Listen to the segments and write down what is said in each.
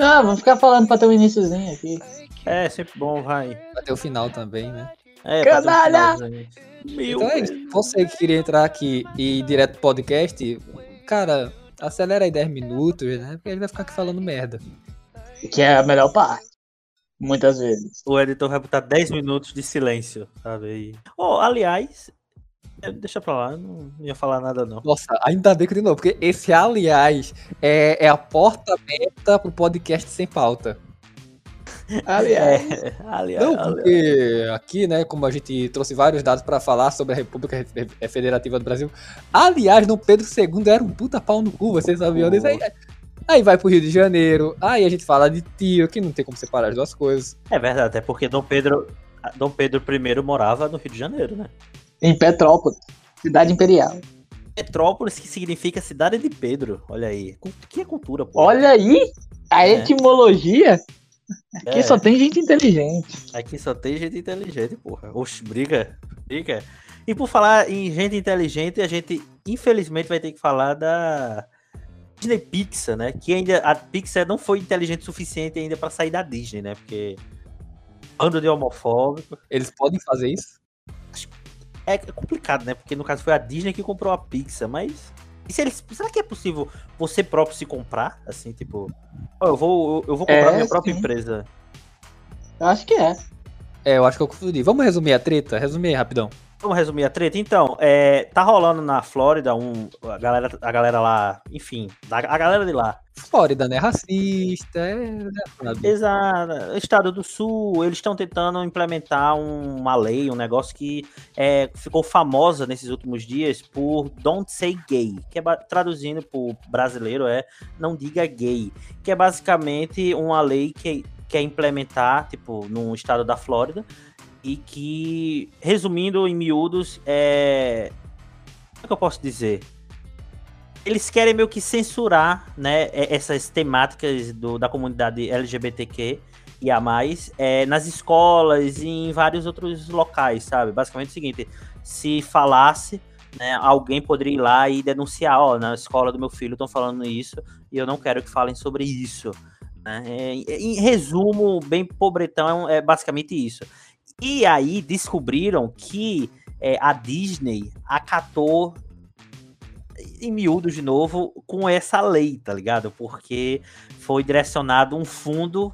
Ah, vamos ficar falando pra ter um iníciozinho aqui. É, sempre bom, vai. Até o final também, né? É, pra ter um Canalha! Meu Então é isso. Você que queria entrar aqui e ir direto pro podcast, cara, acelera aí 10 minutos, né? Porque ele vai ficar aqui falando merda. Que é a melhor parte. Muitas vezes. O editor vai botar 10 minutos de silêncio, sabe? aí. Oh, aliás, é, deixa pra lá, eu não ia falar nada não. Nossa, ainda bem que de novo, porque esse, aliás, é, é a porta aberta pro podcast sem pauta. Aliás, É, aliás, Não, aliás. porque aqui, né, como a gente trouxe vários dados pra falar sobre a República Fe- Fe- Federativa do Brasil. Aliás, Dom Pedro II era um puta pau no cu, vocês sabiam disso aí? Aí vai pro Rio de Janeiro, aí a gente fala de tio, que não tem como separar as duas coisas. É verdade, até porque Dom Pedro, Dom Pedro I morava no Rio de Janeiro, né? Em Petrópolis, cidade imperial. Petrópolis, que significa cidade de Pedro. Olha aí. Que é cultura, pô. Olha aí, a É. etimologia. Aqui É, só tem gente inteligente. Aqui só tem gente inteligente, porra. Oxe, briga. Briga. E por falar em gente inteligente, a gente infelizmente vai ter que falar da Disney Pixar, né? Que ainda a Pixar não foi inteligente o suficiente ainda pra sair da Disney, né? Porque bando de homofóbico. Eles podem fazer isso? É complicado, né? Porque no caso foi a Disney que comprou a Pixar, mas. E se eles, será que é possível você próprio se comprar? Assim, tipo. ó, eu vou, eu, eu vou comprar É, minha própria sim. empresa. Eu acho que é. É, eu acho que eu confundi. Vamos resumir a treta? Resumir aí, rapidão. Vamos resumir a treta? Então, é, tá rolando na Flórida um. A galera, a galera lá, enfim, a galera de lá. Flórida, né? Racista, é. né? Exato. Estado do Sul, eles estão tentando implementar um- uma lei, um negócio que é, ficou famosa nesses últimos dias por Don't Say Gay, que é traduzindo por brasileiro é Não Diga Gay, que é basicamente uma lei que quer implementar, tipo, no estado da Flórida, e que, resumindo em miúdos, é. Como é que eu posso dizer? Eles querem meio que censurar, né, e- essas temáticas do- da comunidade LGBTQ e a mais é, nas escolas e em vários outros locais, sabe? Basicamente é o seguinte: se falasse, né, alguém poderia ir lá e denunciar, ó, na escola do meu filho estão falando isso e eu não quero que falem sobre isso. né? É, em resumo, bem pobretão, é basicamente isso. E aí descobriram que é, a Disney acatou em miúdos de novo com essa lei, tá ligado? Porque foi direcionado um fundo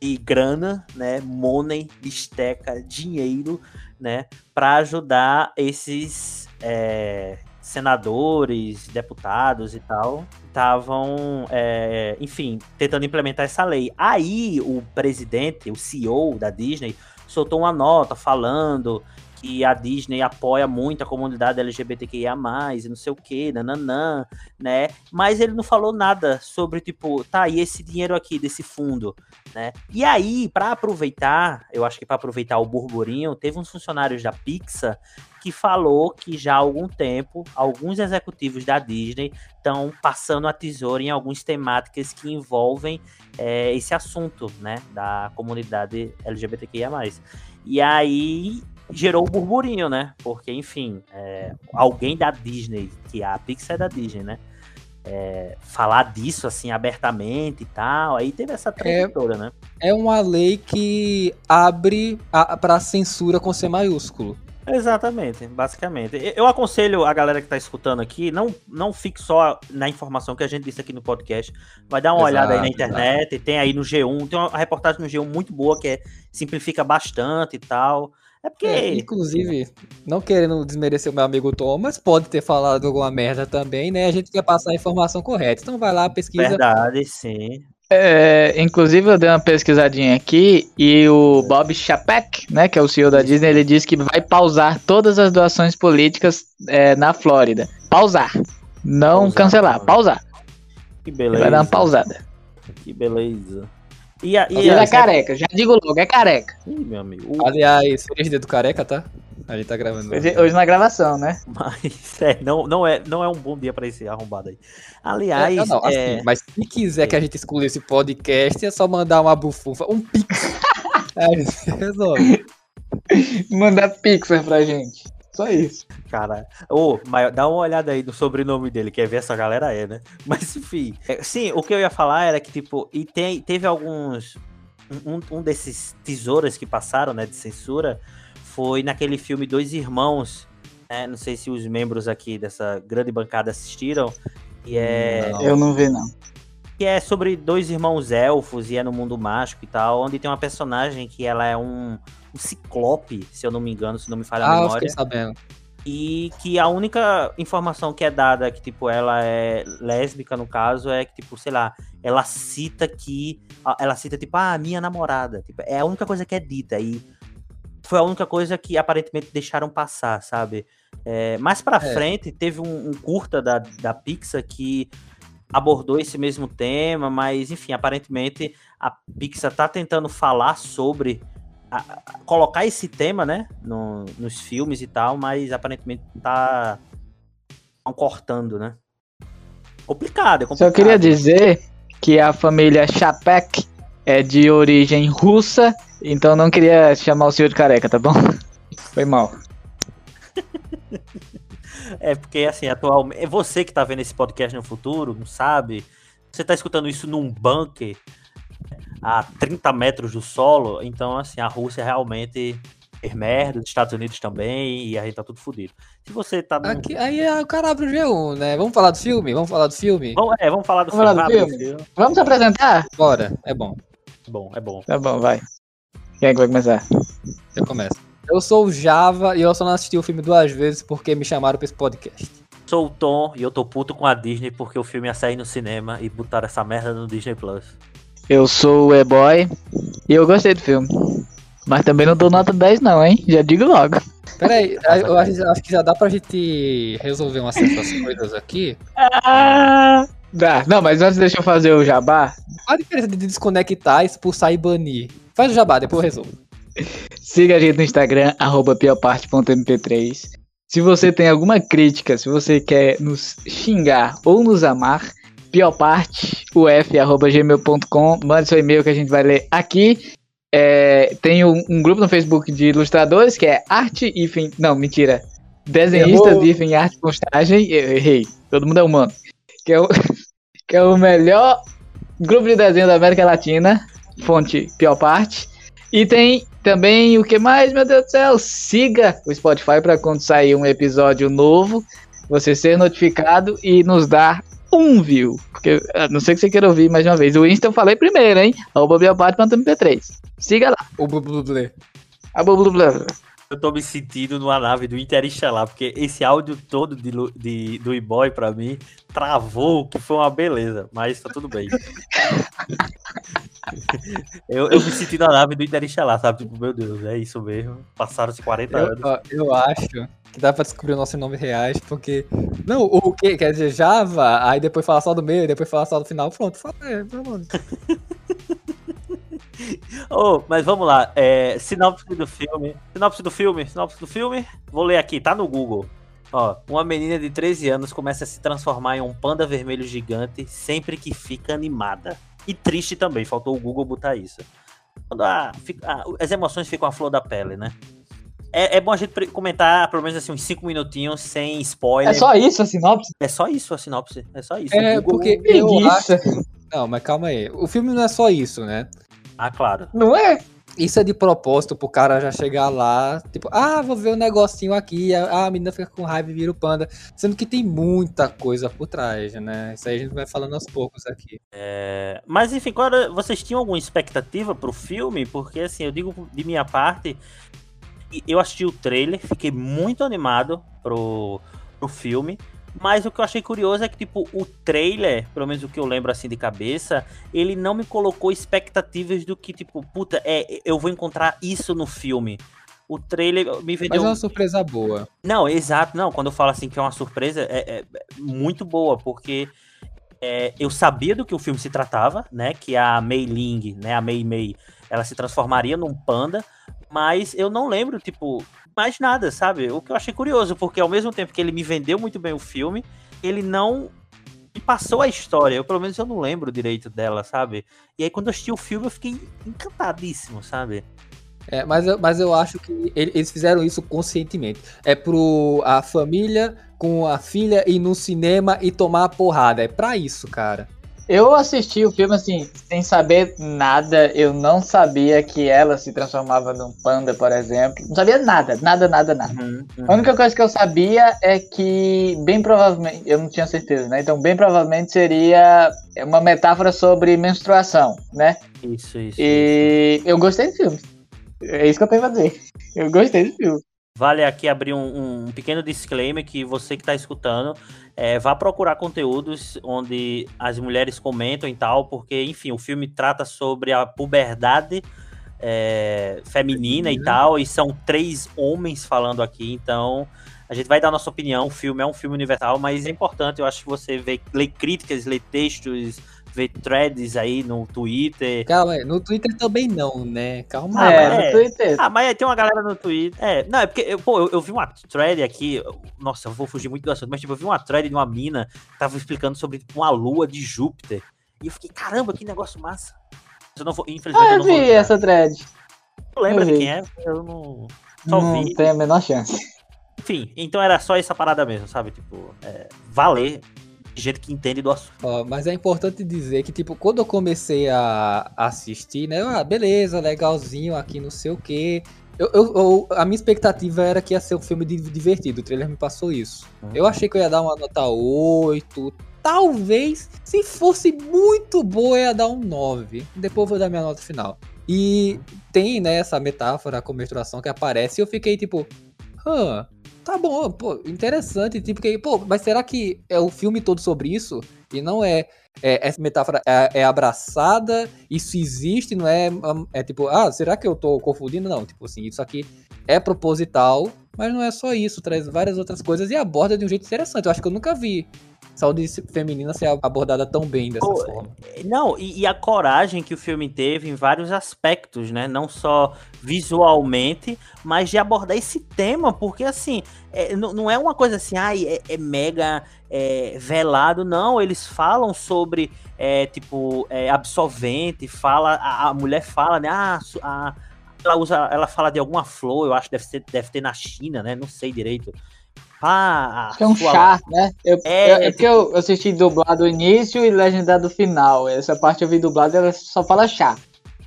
de grana, né, money, bisteca, dinheiro, né, para ajudar esses é, senadores, deputados e tal, estavam, é, enfim, tentando implementar essa lei. Aí o presidente, o CEO da Disney, soltou uma nota falando que a Disney apoia muito a comunidade LGBTQIA+, e não sei o que, nananã, né? Mas ele não falou nada sobre, tipo, tá, e esse dinheiro aqui desse fundo, né? E aí, para aproveitar, eu acho que para aproveitar o burburinho, teve uns funcionários da Pixar que falou que já há algum tempo, alguns executivos da Disney estão passando a tesoura em algumas temáticas que envolvem é, esse assunto, né, da comunidade LGBTQIA+. E aí gerou o burburinho, né? Porque, enfim, é, alguém da Disney, que a Pixar é da Disney, né? É, falar disso assim abertamente e tal, aí teve essa treta É. né? É uma lei que abre a, pra censura com C maiúsculo. Exatamente, basicamente. Eu aconselho a galera que tá escutando aqui, não, não fique só na informação que a gente disse aqui no podcast, vai dar uma Exato, olhada aí na internet, tem aí no G1, tem uma reportagem no G1 muito boa que é, simplifica bastante e tal. É porque. É, inclusive, não querendo desmerecer o meu amigo Thomas, pode ter falado alguma merda também, né? A gente quer passar a informação correta. Então vai lá, pesquisa. Verdade, sim. É, inclusive eu dei uma pesquisadinha aqui e o Bob Chapek, né, que é o CEO da Disney, ele disse que vai pausar todas as doações políticas é, na Flórida. Pausar. Não Pausar, cancelar, pausar. Que Ele beleza. vai dar uma pausada. Que beleza. E, a, E e ele é careca, já digo logo, é careca. Ih, meu amigo. o- Aliás, feliz dia do careca, tá? A gente tá gravando. Hoje, hoje na gravação, né? Mas é, não, não, é, não é um bom dia pra esse arrombado aí. É, Aliás, não, não, assim, é, mas se quiser que a gente exclua esse podcast, é só mandar uma bufunfa, um pix. Aí gente resolve. Mandar Pixar pra gente. Só isso. Cara, ô, mas dá uma olhada aí no sobrenome dele, quer ver essa galera é, né? Mas enfim, é, sim, o que eu ia falar era que, tipo, e tem, teve alguns. Um, um desses tesouras que passaram, né, de censura, foi naquele filme Dois Irmãos, né? Não sei se os membros aqui dessa grande bancada assistiram. E é. Eu não vi, não. Que é sobre dois irmãos elfos e é no mundo mágico e tal, onde tem uma personagem que ela é um, um ciclope, se eu não me engano, se não me falha a Ah, eu memória. fiquei sabendo. E que a única informação que é dada que, tipo, ela é lésbica, no caso, é que, tipo, sei lá, ela cita que. a- Ela cita, tipo, ah, minha namorada. Tipo, é a única coisa que é dita. E foi a única coisa que aparentemente deixaram passar, sabe? É, mais pra É. frente, teve um, um curta da, da Pixar que abordou esse mesmo tema, mas, enfim, aparentemente a Pixar tá tentando falar sobre a- a- colocar esse tema, né, no- nos filmes e tal, mas aparentemente tá cortando, né? Complicado, é complicado. Só queria dizer que a família Chapek é de origem russa, então não queria chamar o senhor de careca, tá bom? Foi mal. É porque, assim, atualmente. É você que tá vendo esse podcast no futuro, não sabe? Você tá escutando isso num bunker a 30 metros do solo, então, assim, a Rússia realmente fez merda, os Estados Unidos também, e a gente tá tudo fodido. Se você tá. Num... Aqui, aí é, o cara abre o G1, né? Vamos falar do filme? Vamos falar do filme? Vamos, é, vamos falar do Vamos falar do filme? Vamos se apresentar? Bora, é bom. É bom, é bom. Tá bom, vai. Quem é que vai começar? Eu começo. Eu sou o Java e eu só não assisti o filme duas vezes porque me chamaram pra esse podcast. Sou o Tom e eu tô puto com a Disney porque o filme ia sair no cinema e botaram essa merda no Disney Plus. Eu sou o E-Boy e eu gostei do filme. Mas também não dou nota 10 não, hein? Já digo logo. Pera aí, aí eu acho, acho que já dá pra gente resolver umas certas coisas aqui. Ah, dá. Não, mas antes deixa eu fazer o jabá. Qual a diferença de desconectar, expulsar e banir? Faz o jabá, depois eu resolvo. Siga a gente no Instagram, arroba pioparte.mp3. Se você tem alguma crítica, se você quer nos xingar ou nos amar, pioparteuf.gmail.com, mande seu e-mail que a gente vai ler aqui. É, tem um, um grupo no Facebook de ilustradores que é arte hífen, não, mentira, desenhistas Errou. hífen arte postagem, eu errei, todo mundo é humano, que é o, que é o melhor grupo de desenho da América Latina, fonte Pioparte. E tem também o que mais, meu Deus do céu? Siga o Spotify para quando sair um episódio novo, você ser notificado e nos dar um view. Porque a não sei que você queira ouvir mais uma vez. O Insta eu falei primeiro, hein? Arroba bioparte.mp3. Siga lá. O Blublé. A blá. Eu tô me sentindo numa nave do Interestelar, porque esse áudio todo de, de, do E-Boy pra mim travou, que foi uma beleza, mas tá tudo bem. eu, eu me senti na nave do Interestelar, sabe? Tipo, meu Deus, é isso mesmo. Passaram-se 40 Eu, anos. ó, eu acho que dá pra descobrir os nossos nomes reais, porque. Não, o que? Quer dizer, Java, aí depois falar só do meio, depois falar só do final. Pronto, fala, é, nome. Oh, mas vamos lá. É, sinopse do filme. Sinopse do filme. Sinopse do filme. Vou ler aqui, tá no Google. Ó, uma menina de 13 anos começa a se transformar em um panda vermelho gigante sempre que fica animada. E triste também, faltou o Google botar isso. Quando a- fica- a- as emoções ficam à flor da pele, né? É, é bom a gente comentar pelo menos assim uns 5 minutinhos sem spoiler. É só isso a sinopse? É só isso a sinopse. É só isso. É, Google- porque eu acho. Não, mas calma aí. O filme não é só isso, né? Ah, claro. Não é? Isso é de propósito pro cara já chegar lá, tipo, ah, vou ver um negocinho aqui, a, a menina fica com raiva e vira o panda. Sendo que tem muita coisa por trás, né? Isso aí a gente vai falando aos poucos aqui. É, Mas enfim, era- vocês tinham alguma expectativa pro filme? Porque assim, eu digo de minha parte, eu assisti o trailer, fiquei muito animado pro, pro filme. Mas o que eu achei curioso é que, tipo, o trailer, pelo menos o que eu lembro assim de cabeça, ele não me colocou expectativas do que, tipo, puta, é, eu vou encontrar isso no filme. O trailer me Mas vendeu. é uma surpresa boa. Não, exato. Não, quando eu falo assim que é uma surpresa, é, é muito boa, porque é, eu sabia do que o filme se tratava, né? Que a Mei Ling, né? A Mei Mei, ela se transformaria num panda, mas eu não lembro, tipo, mais nada, sabe? O que eu achei curioso, porque ao mesmo tempo que ele me vendeu muito bem o filme, ele não me passou a história. Eu, pelo menos, eu não lembro direito dela, sabe? E aí, quando eu assisti o filme, eu fiquei encantadíssimo, sabe? É, mas, eu, mas eu acho que ele- eles fizeram isso conscientemente. É pro a família com a filha ir no cinema e tomar a porrada. É pra isso, cara. Eu assisti o filme assim, sem saber nada. Eu não sabia que ela se transformava num panda, por exemplo. Não sabia nada, nada, nada, nada. Uhum, uhum. A única coisa que eu sabia é que, bem provavelmente, eu não tinha certeza, né? Então, bem provavelmente seria uma metáfora sobre menstruação, né? Isso, isso. E eu gostei do filme. É isso que eu tenho pra dizer. Eu gostei do filme. Vale aqui abrir um, um pequeno disclaimer que você que está escutando é, vá procurar conteúdos onde as mulheres comentam e tal, porque, enfim, o filme trata sobre a puberdade é, feminina e tal, e são três homens falando aqui, então a gente vai dar nossa opinião. O filme é um filme universal, mas é importante, eu acho que você vê, lê críticas, lê textos, vê threads aí no Twitter. Calma aí, no Twitter também não, né? Calma Ah, aí. é, mas no é. Twitter. Ah, mas tem uma galera no Twitter. É, não, é porque, eu, pô, eu, eu vi uma thread aqui. Nossa, eu vou fugir muito do assunto, mas tipo, eu vi uma thread de uma mina que tava explicando sobre tipo, uma lua de Júpiter. E eu fiquei, caramba, que negócio massa. Eu não vou, infelizmente, Ah, eu eu não vou. vi lembrar. essa thread. Não lembra eu de quem é? Eu não. Só Não vi. tem a menor chance. Enfim, então era só essa parada mesmo, sabe? Tipo, é, valer gente que entende do assunto. Ó, mas é importante dizer que, tipo, quando eu comecei a assistir, né? Ah, beleza, legalzinho aqui, não sei o quê. Eu, eu- eu- a minha expectativa era que ia ser um filme di- divertido. O trailer me passou isso. Uhum. Eu achei que eu ia dar uma nota 8. Talvez, se fosse muito boa, eu ia dar um 9. Depois eu vou dar minha nota final. E tem, né, essa metáfora com menstruação que aparece e eu fiquei tipo, ah, tá bom, pô, interessante. Tipo, que, pô, mas será que é o filme todo sobre isso? E não é. é essa metáfora é, é abraçada, isso existe, não é, hum, é tipo, ah, será que eu tô confundindo? Não, tipo assim, isso aqui é proposital, mas não é só isso, traz várias outras coisas e aborda de um jeito interessante. Eu acho que eu nunca vi saúde feminina ser abordada tão bem dessa Pô, forma. Não, e, e a coragem que o filme teve em vários aspectos, né? Não só visualmente, mas de abordar esse tema, porque assim, é, não, não é uma coisa assim, ai, é, é mega é, velado, não. Eles falam sobre, é, tipo, é, absorvente, fala, a, a mulher fala, né? Ah, a- ela usa, ela fala de alguma flor, eu acho que deve, ser, deve ter na China, né? Não sei direito. Ah, Que é um sua- chá, né? Eu, É, eu- é é porque eu assisti dublado o início e legendado o final. Essa parte eu vi dublado ela só fala chá.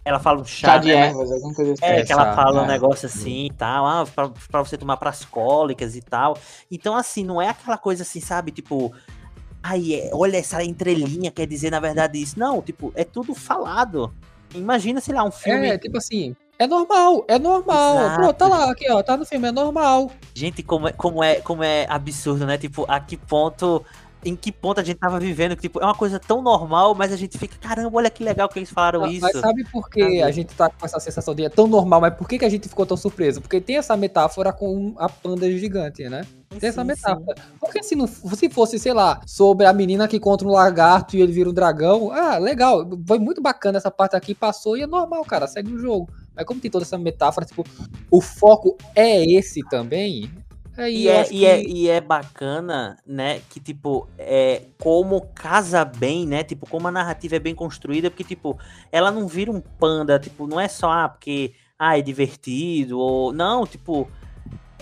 Ela fala um chá, Chá de né? ervas, alguma coisa assim. É, É, que ela fala um é. negócio assim e tal, ah, pra, pra você tomar pras cólicas e tal. Então, assim, não é aquela coisa assim, sabe? Tipo, ai, é, olha essa entrelinha, quer dizer, na verdade, isso. Não, tipo, é tudo falado. Imagina, sei lá, um filme. É, tipo assim, é normal, é normal. Exato. Pronto, tá lá, aqui, ó, tá no filme, é normal. Gente, como é, como, é, como é absurdo, né? Tipo, a que ponto. Em que ponto a gente tava vivendo? que, Tipo, é uma coisa tão normal, mas a gente fica, caramba, olha que legal que eles falaram isso. Mas sabe por que a gente tá com essa sensação de é tão normal, mas por que, que a gente ficou tão surpreso? Porque tem essa metáfora com a panda gigante, né? Tem essa Sim, metáfora. Porque se, não, se fosse, sei lá, sobre a menina que encontra um lagarto e ele vira um dragão, ah, legal, foi muito bacana essa parte aqui, passou e é normal, cara, segue o jogo. Mas como tem toda essa metáfora, tipo, o foco é esse também, aí E é, acho e, é, que- e é bacana, né, que, tipo, é, como casa bem, né, tipo, como a narrativa é bem construída, porque, tipo, ela não vira um panda, tipo, não é só, ah, porque, ah, é divertido, ou, não, tipo,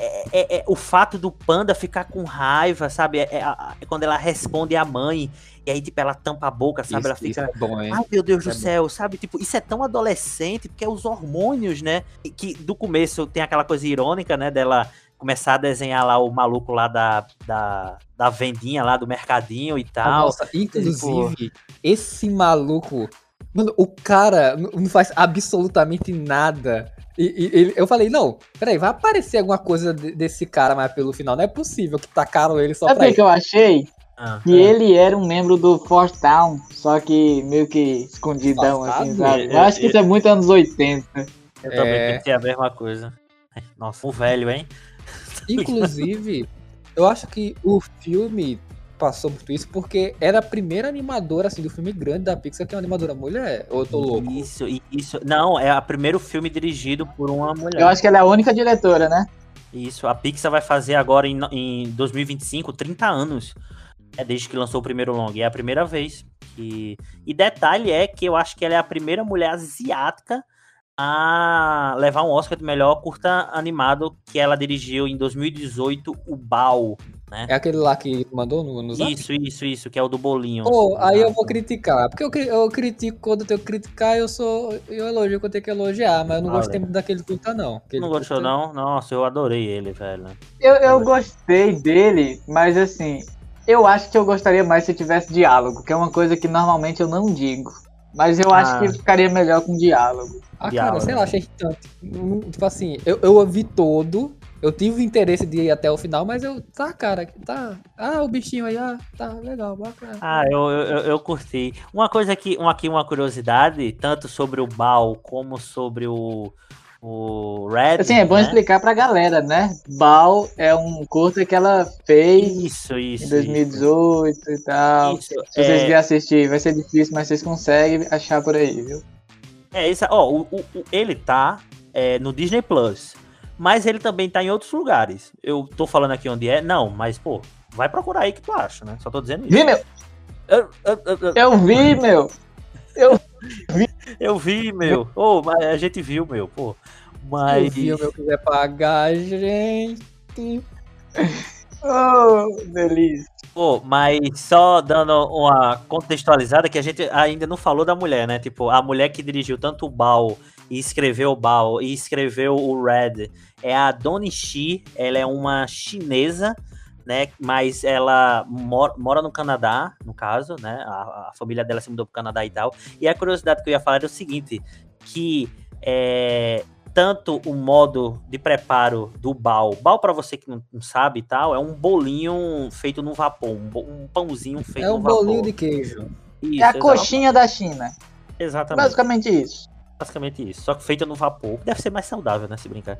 é, é- é o fato do panda ficar com raiva, sabe, é, é é quando ela responde à mãe, e aí, tipo, ela tampa a boca, sabe, isso, ela fica... é bom, hein? Ai, meu Deus do É bom. céu, sabe? Tipo, isso é tão adolescente, porque é os hormônios, né? Que do começo tem aquela coisa irônica, né? Dela começar a desenhar lá o maluco lá da, da, da vendinha lá do mercadinho e Ah, tal. Nossa, inclusive, esse maluco. Mano, o cara não faz absolutamente nada. E, e- ele- eu falei, não, peraí, vai aparecer alguma coisa de- desse cara mais pelo final. Não é possível que tacaram ele só Sabe pra o que eu achei? Ah, Que ele era um membro do Force Town, só que meio que escondidão, Disfarçado? assim, sabe? É, Eu acho que isso é muito anos 80. eu também É. pensei a mesma coisa. Nossa, um velho, hein? Inclusive, eu acho que o filme passou por isso porque era a primeira animadora assim, do filme grande da Pixar que é uma animadora mulher. Ou eu tô louco? Isso, e- isso. Não, é o primeiro filme dirigido por uma mulher. Eu acho que ela é a única diretora, né? Isso, a Pixar vai fazer agora em, em 2025 30 anos. É desde que lançou o primeiro longa. E é a primeira vez que. E detalhe é que eu acho que ela é a primeira mulher asiática a levar um Oscar de melhor curta animado que ela dirigiu em 2018, o Bao, né? É aquele lá que mandou no, no zap? Isso, isso, isso, que é o do bolinho. Pô, aí eu vou criticar. Porque eu, eu critico quando eu tenho que criticar, eu sou. Eu elogio quando eu tenho que elogiar, mas eu não Ah, gostei muito daquele curta, não. Aquele não gostou, curta- não? Nossa, eu adorei ele, velho. Eu, eu gostei dele, mas assim, eu acho que eu gostaria mais se tivesse diálogo, que é uma coisa que normalmente eu não digo. Mas eu acho Ah. que ficaria melhor com diálogo. Ah, Diálogo, cara, sei lá, achei irritante. Não- Tipo assim, eu, eu ouvi todo, eu tive o interesse de ir até o final, mas eu. Tá, cara, tá. Ah, o bichinho aí, ah, tá legal, bacana. Ah, eu, eu, eu- curti. Uma coisa aqui, um, aqui, uma curiosidade, tanto sobre o Bao como sobre o, o Red. Assim, é bom né? explicar pra galera, né? Bal é um curta que ela fez Isso, isso. em 2018 e tal. Isso, Se vocês é, quiserem assistir, vai ser difícil, mas vocês conseguem achar por aí, viu? é isso, ó, o- o- ele tá é, no Disney Plus, mas ele também tá em outros lugares. Eu tô falando aqui onde é, não, mas pô, vai procurar aí que tu acha, né? Só tô dizendo isso. Vi, meu! Eu, eu- eu- eu- vi, meu! eu vi, meu. Ô, mas a gente viu, meu, pô. Mas. Eu vi o meu quiser pagar, gente. Oh, delícia! Pô, mas só dando uma contextualizada que a gente ainda não falou da mulher, né? Tipo, a mulher que dirigiu tanto o Bao e escreveu o Bao e escreveu o Red é a Doni Shi, ela é uma chinesa, né? Mas ela mora, mora no Canadá, no caso, né? A, a família dela se mudou pro Canadá e tal. E a curiosidade que eu ia falar era o seguinte, que é, tanto o modo de preparo do Bao, Bao para você que não, não sabe e tal, é um bolinho feito no vapor, um, um pãozinho feito É no um vapor. bolinho de queijo. Isso, É a exa- coxinha da China. Exatamente. Basicamente isso. Basicamente isso. Só que feita no vapor. Deve ser mais saudável, né? Se brincar.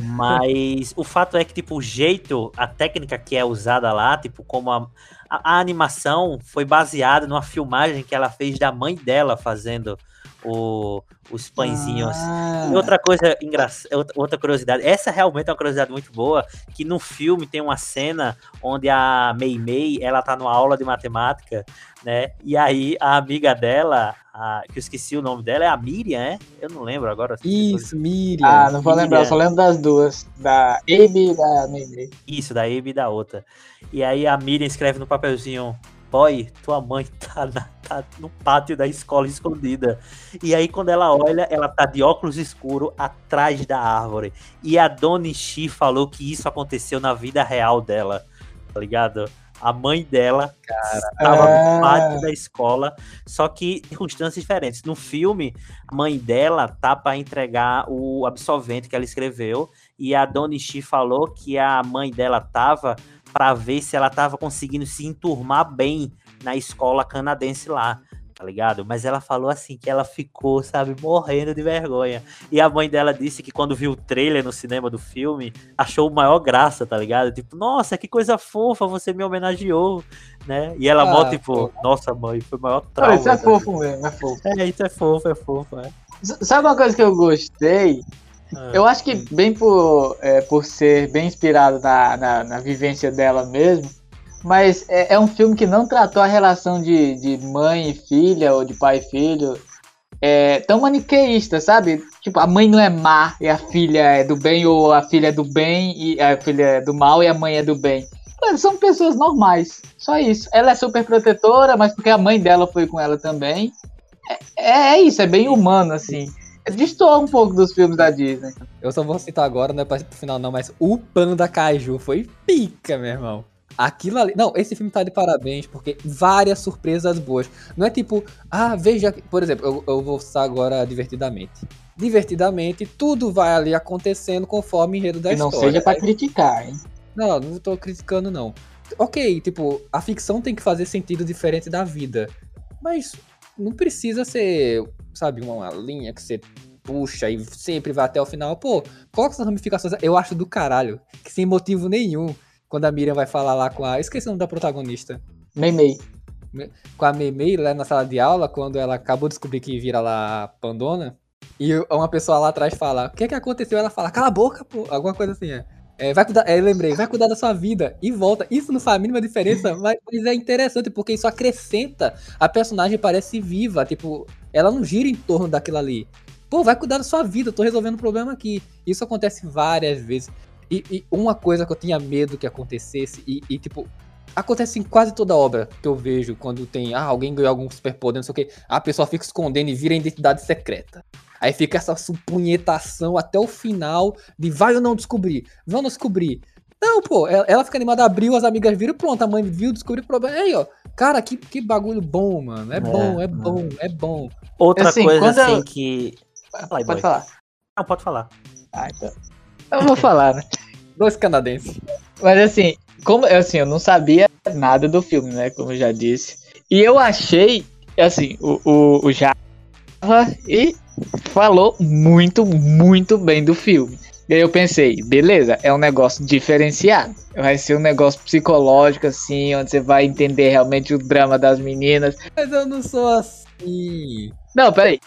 Mas o fato é que, tipo, o jeito, a técnica que é usada lá, tipo, como a, a, a animação foi baseada numa filmagem que ela fez da mãe dela fazendo o, os pãezinhos. Ah, E outra coisa engraçada, outra curiosidade, essa realmente é uma curiosidade muito boa, que no filme tem uma cena onde a Mei Mei, ela tá numa aula de matemática, né? E aí a amiga dela, a- que eu esqueci o nome dela, é a Miriam, é? Eu não lembro agora. Isso, Miriam. Ah, não vou lembrar, Miriam. só lembro das duas. Da Abe e da Mimi. Isso, da Amy e da outra. E aí a Miriam escreve no papelzinho, boy, tua mãe tá, na- tá no pátio da escola escondida. E aí quando ela olha, ela tá de óculos escuro atrás da árvore. E a Dona Shi falou que isso aconteceu na vida real dela, tá ligado? A mãe dela estava Ah. no pátio da escola, só que em circunstâncias diferentes. No filme, a mãe dela tá para entregar o absolvente que ela escreveu e a Dona Shi falou que a mãe dela tava para ver se ela tava conseguindo se enturmar bem na escola canadense lá, tá ligado? Mas ela falou assim que ela ficou, sabe, morrendo de vergonha. E a mãe dela disse que quando viu o trailer no cinema do filme, achou o maior graça, tá ligado? Tipo, nossa, que coisa fofa, você me homenageou, né? E ela Ah, mó tipo, pô. nossa mãe, foi o maior trauma. isso é tá fofo mesmo, é fofo. é, isso é fofo, é fofo, é. Sabe uma coisa que eu gostei? Ah, Eu acho que bem por, é, por ser bem inspirado na, na, na vivência dela mesmo, mas é, é um filme que não tratou a relação de, de mãe e filha, ou de pai e filho, é, tão maniqueísta, sabe? Tipo, a mãe não é má e a filha é do bem, ou a filha é do bem e a filha é do mal e a mãe é do bem. Elas São pessoas normais, só isso. Ela é super protetora, mas porque a mãe dela foi com ela também. É, é isso, é bem humano, assim. Destoa um pouco dos filmes da Disney. Eu só vou citar agora, não é pra ir pro final não, mas o Panda Kaiju foi pica, meu irmão. Aquilo ali. Não, esse filme tá de parabéns, porque várias surpresas boas. Não é tipo, ah, veja. Por exemplo, eu, eu vou citar agora divertidamente. Divertidamente, tudo vai ali acontecendo conforme o enredo da Que não história. seja pra criticar, hein? Não, não tô criticando, não. Ok, tipo, a ficção tem que fazer sentido diferente da vida. Mas não precisa ser, sabe, uma linha que você puxa e sempre vai até o final. Pô, coloca essas ramificações. Eu acho do caralho. Que sem motivo nenhum. Quando a Miriam vai falar lá com a. Esqueci o nome da protagonista. Meimei. Com a Meimei lá na sala de aula, quando ela acabou de descobrir que vira lá Pandona. E uma pessoa lá atrás fala: O que é que aconteceu? Ela fala: Cala a boca, pô. Alguma coisa assim, é. É, vai cuidar, é, lembrei, vai cuidar da sua vida e volta. Isso não faz a mínima diferença, mas, mas é interessante porque isso acrescenta. A personagem parece viva, tipo, ela não gira em torno daquilo ali. Pô, vai cuidar da sua vida, eu tô resolvendo um problema aqui. Isso acontece várias vezes. E, e uma coisa que eu tinha medo que acontecesse, e, e, tipo, acontece em quase toda obra que eu vejo, quando tem, ah, alguém ganhou algum superpoder, não sei o que, a pessoa fica escondendo e vira identidade secreta. Aí fica essa supunhetação até o final de vai ou não descobrir, vamos descobrir. Não, pô, ela, fica animada, abriu, as amigas viram, pronto, a mãe viu, descobriu o problema. Aí, ó, cara, que, que bagulho bom, mano. É, é bom, é bom, é bom. Outra Assim, coisa assim eu- que. Pode boy. falar. Não, pode falar. Ah, então. Eu vou falar, né? Dois canadenses. Mas assim, como assim, eu não sabia nada do filme, né? Como eu já disse. E eu achei, assim, o, o, o Java e falou muito, muito bem do filme. E aí eu pensei, beleza, é um negócio diferenciado. Vai ser um negócio psicológico, assim, onde você vai entender realmente o drama das meninas. Mas eu não sou assim. Não, peraí.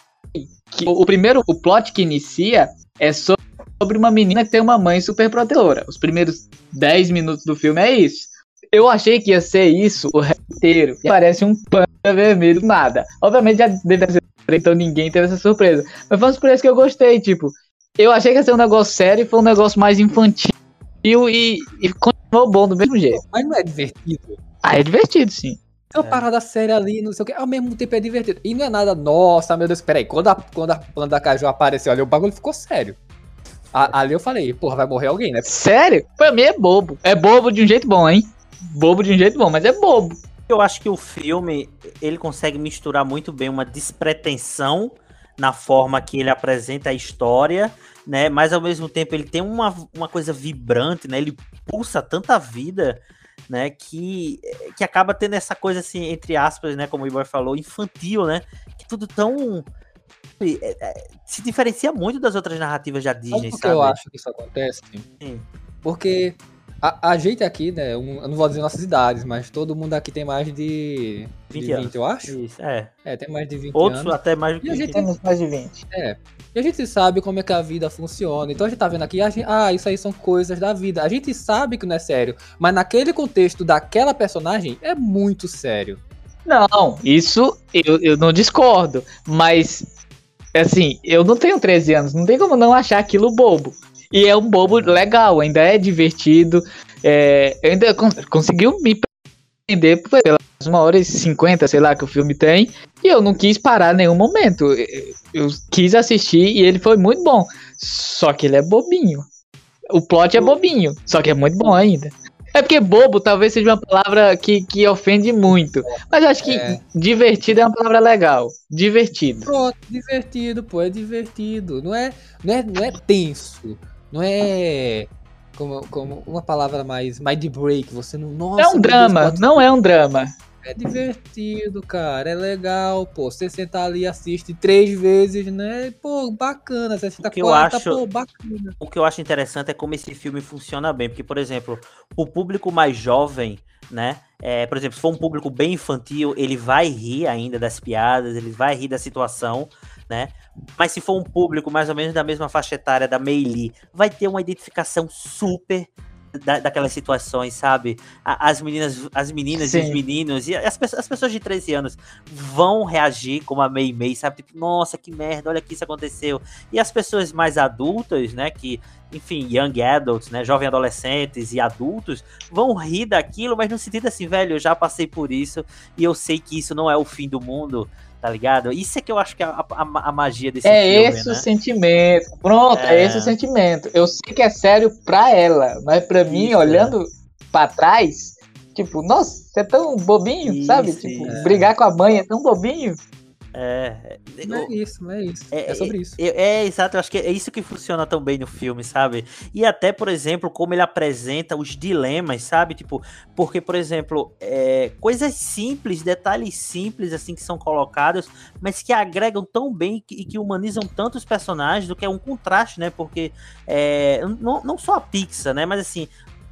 O, o primeiro, o plot que inicia é so- sobre uma menina que tem uma mãe super protetora. Os primeiros 10 minutos do filme é isso. Eu achei que ia ser isso o resto inteiro. E Parece um pano vermelho nada. Obviamente já deve ser, então ninguém teve essa surpresa. Mas foi uma surpresa que eu gostei, tipo. Eu achei que ia ser um negócio sério e foi um negócio mais infantil e, e continuou bom do mesmo jeito. Mas não é divertido. Ah, é divertido, sim. É uma É. parada séria ali, não sei o que. Ao mesmo tempo é divertido. E não é nada, nossa, meu Deus, peraí. Quando a, quando a Panda Caju apareceu ali, o bagulho ficou sério. A- ali eu falei, porra, vai morrer alguém, né? Sério? Pra mim é bobo. É bobo de um jeito bom, hein? Bobo de um jeito bom, mas é bobo. Eu acho que o filme ele consegue misturar muito bem uma despretensão na forma que ele apresenta a história, né? Mas ao mesmo tempo ele tem uma, uma coisa vibrante, né? Ele pulsa tanta vida, né? Que, que acaba tendo essa coisa assim, entre aspas, né? Como o Igor falou, infantil, né? Que tudo tão se diferencia muito das outras narrativas da Disney, por que sabe? eu acho que isso acontece? Sim. Porque a, a gente aqui, né, um- eu não vou dizer nossas idades, mas todo mundo aqui tem mais de 20 de anos. eu acho. Isso, é. É, tem mais de 20 Outros anos. até mais do que E a gente- Temos mais de 20. E a gente sabe como é que a vida funciona. Então a gente tá vendo aqui, a gente- ah, isso aí são coisas da vida. A gente sabe que não é sério, mas naquele contexto daquela personagem é muito sério. Não, isso eu, eu não discordo. Mas, assim, eu não tenho 13 anos. Não tem como não achar aquilo bobo. E é um bobo legal, ainda é divertido. É, eu ainda con- conseguiu me prender pelas uma hora e 50, sei lá, que o filme tem. E eu não quis parar nenhum momento. Eu, eu quis assistir e ele foi muito bom. Só que ele é bobinho. O plot é bobinho, só que é muito bom ainda. É porque bobo talvez seja uma palavra que, que ofende muito. Mas eu acho que É. divertido é uma palavra legal. Divertido. Pronto, divertido, pô, é divertido. Não é, não é, não é tenso. Não é como, como uma palavra mais mind break. Você não. Nossa, é um Deus, drama, quanto- não é um drama. É divertido, cara. É legal, pô. Você sentar ali e assiste três vezes, né? Pô, bacana. Você assiste a quarta, acho- pô, bacana. o que eu acho interessante é como esse filme funciona bem, porque, por exemplo, o público mais jovem, né? É, por exemplo, se for um público bem infantil, ele vai rir ainda das piadas, ele vai rir da situação, né? Mas se for um público mais ou menos da mesma faixa etária da Meili, vai ter uma identificação super da- daquelas situações, sabe? As meninas, as meninas e os meninos, e as, pessoas- as pessoas de 13 anos vão reagir como a Mei Mei, sabe? Tipo, nossa, que merda, olha que isso aconteceu. E as pessoas mais adultas, né, que, enfim, young adults, né, jovens adolescentes e adultos, vão rir daquilo, mas no sentido assim, velho, eu já passei por isso e eu sei que isso não é o fim do mundo, tá ligado? Isso é que eu acho que é a, a- a magia desse É filme, esse né? o sentimento. Pronto, é. É. esse o sentimento. Eu sei que é sério pra ela, mas pra mim, Isso, olhando pra trás, tipo, nossa, você é tão bobinho, Isso, sabe? Tipo, isso. brigar com a mãe é tão bobinho. É, é, Não é isso, não é isso. É, É, sobre isso. É, é, exato, eu acho que é isso que funciona tão bem no filme, sabe? E até, por exemplo, como ele apresenta os dilemas, sabe? Tipo, porque, por exemplo, é, coisas simples, detalhes simples, assim, que são colocados, mas que agregam tão bem e que humanizam tanto os personagens, do que é um contraste, né? Porque é, não, não só a Pixar, né? Mas assim.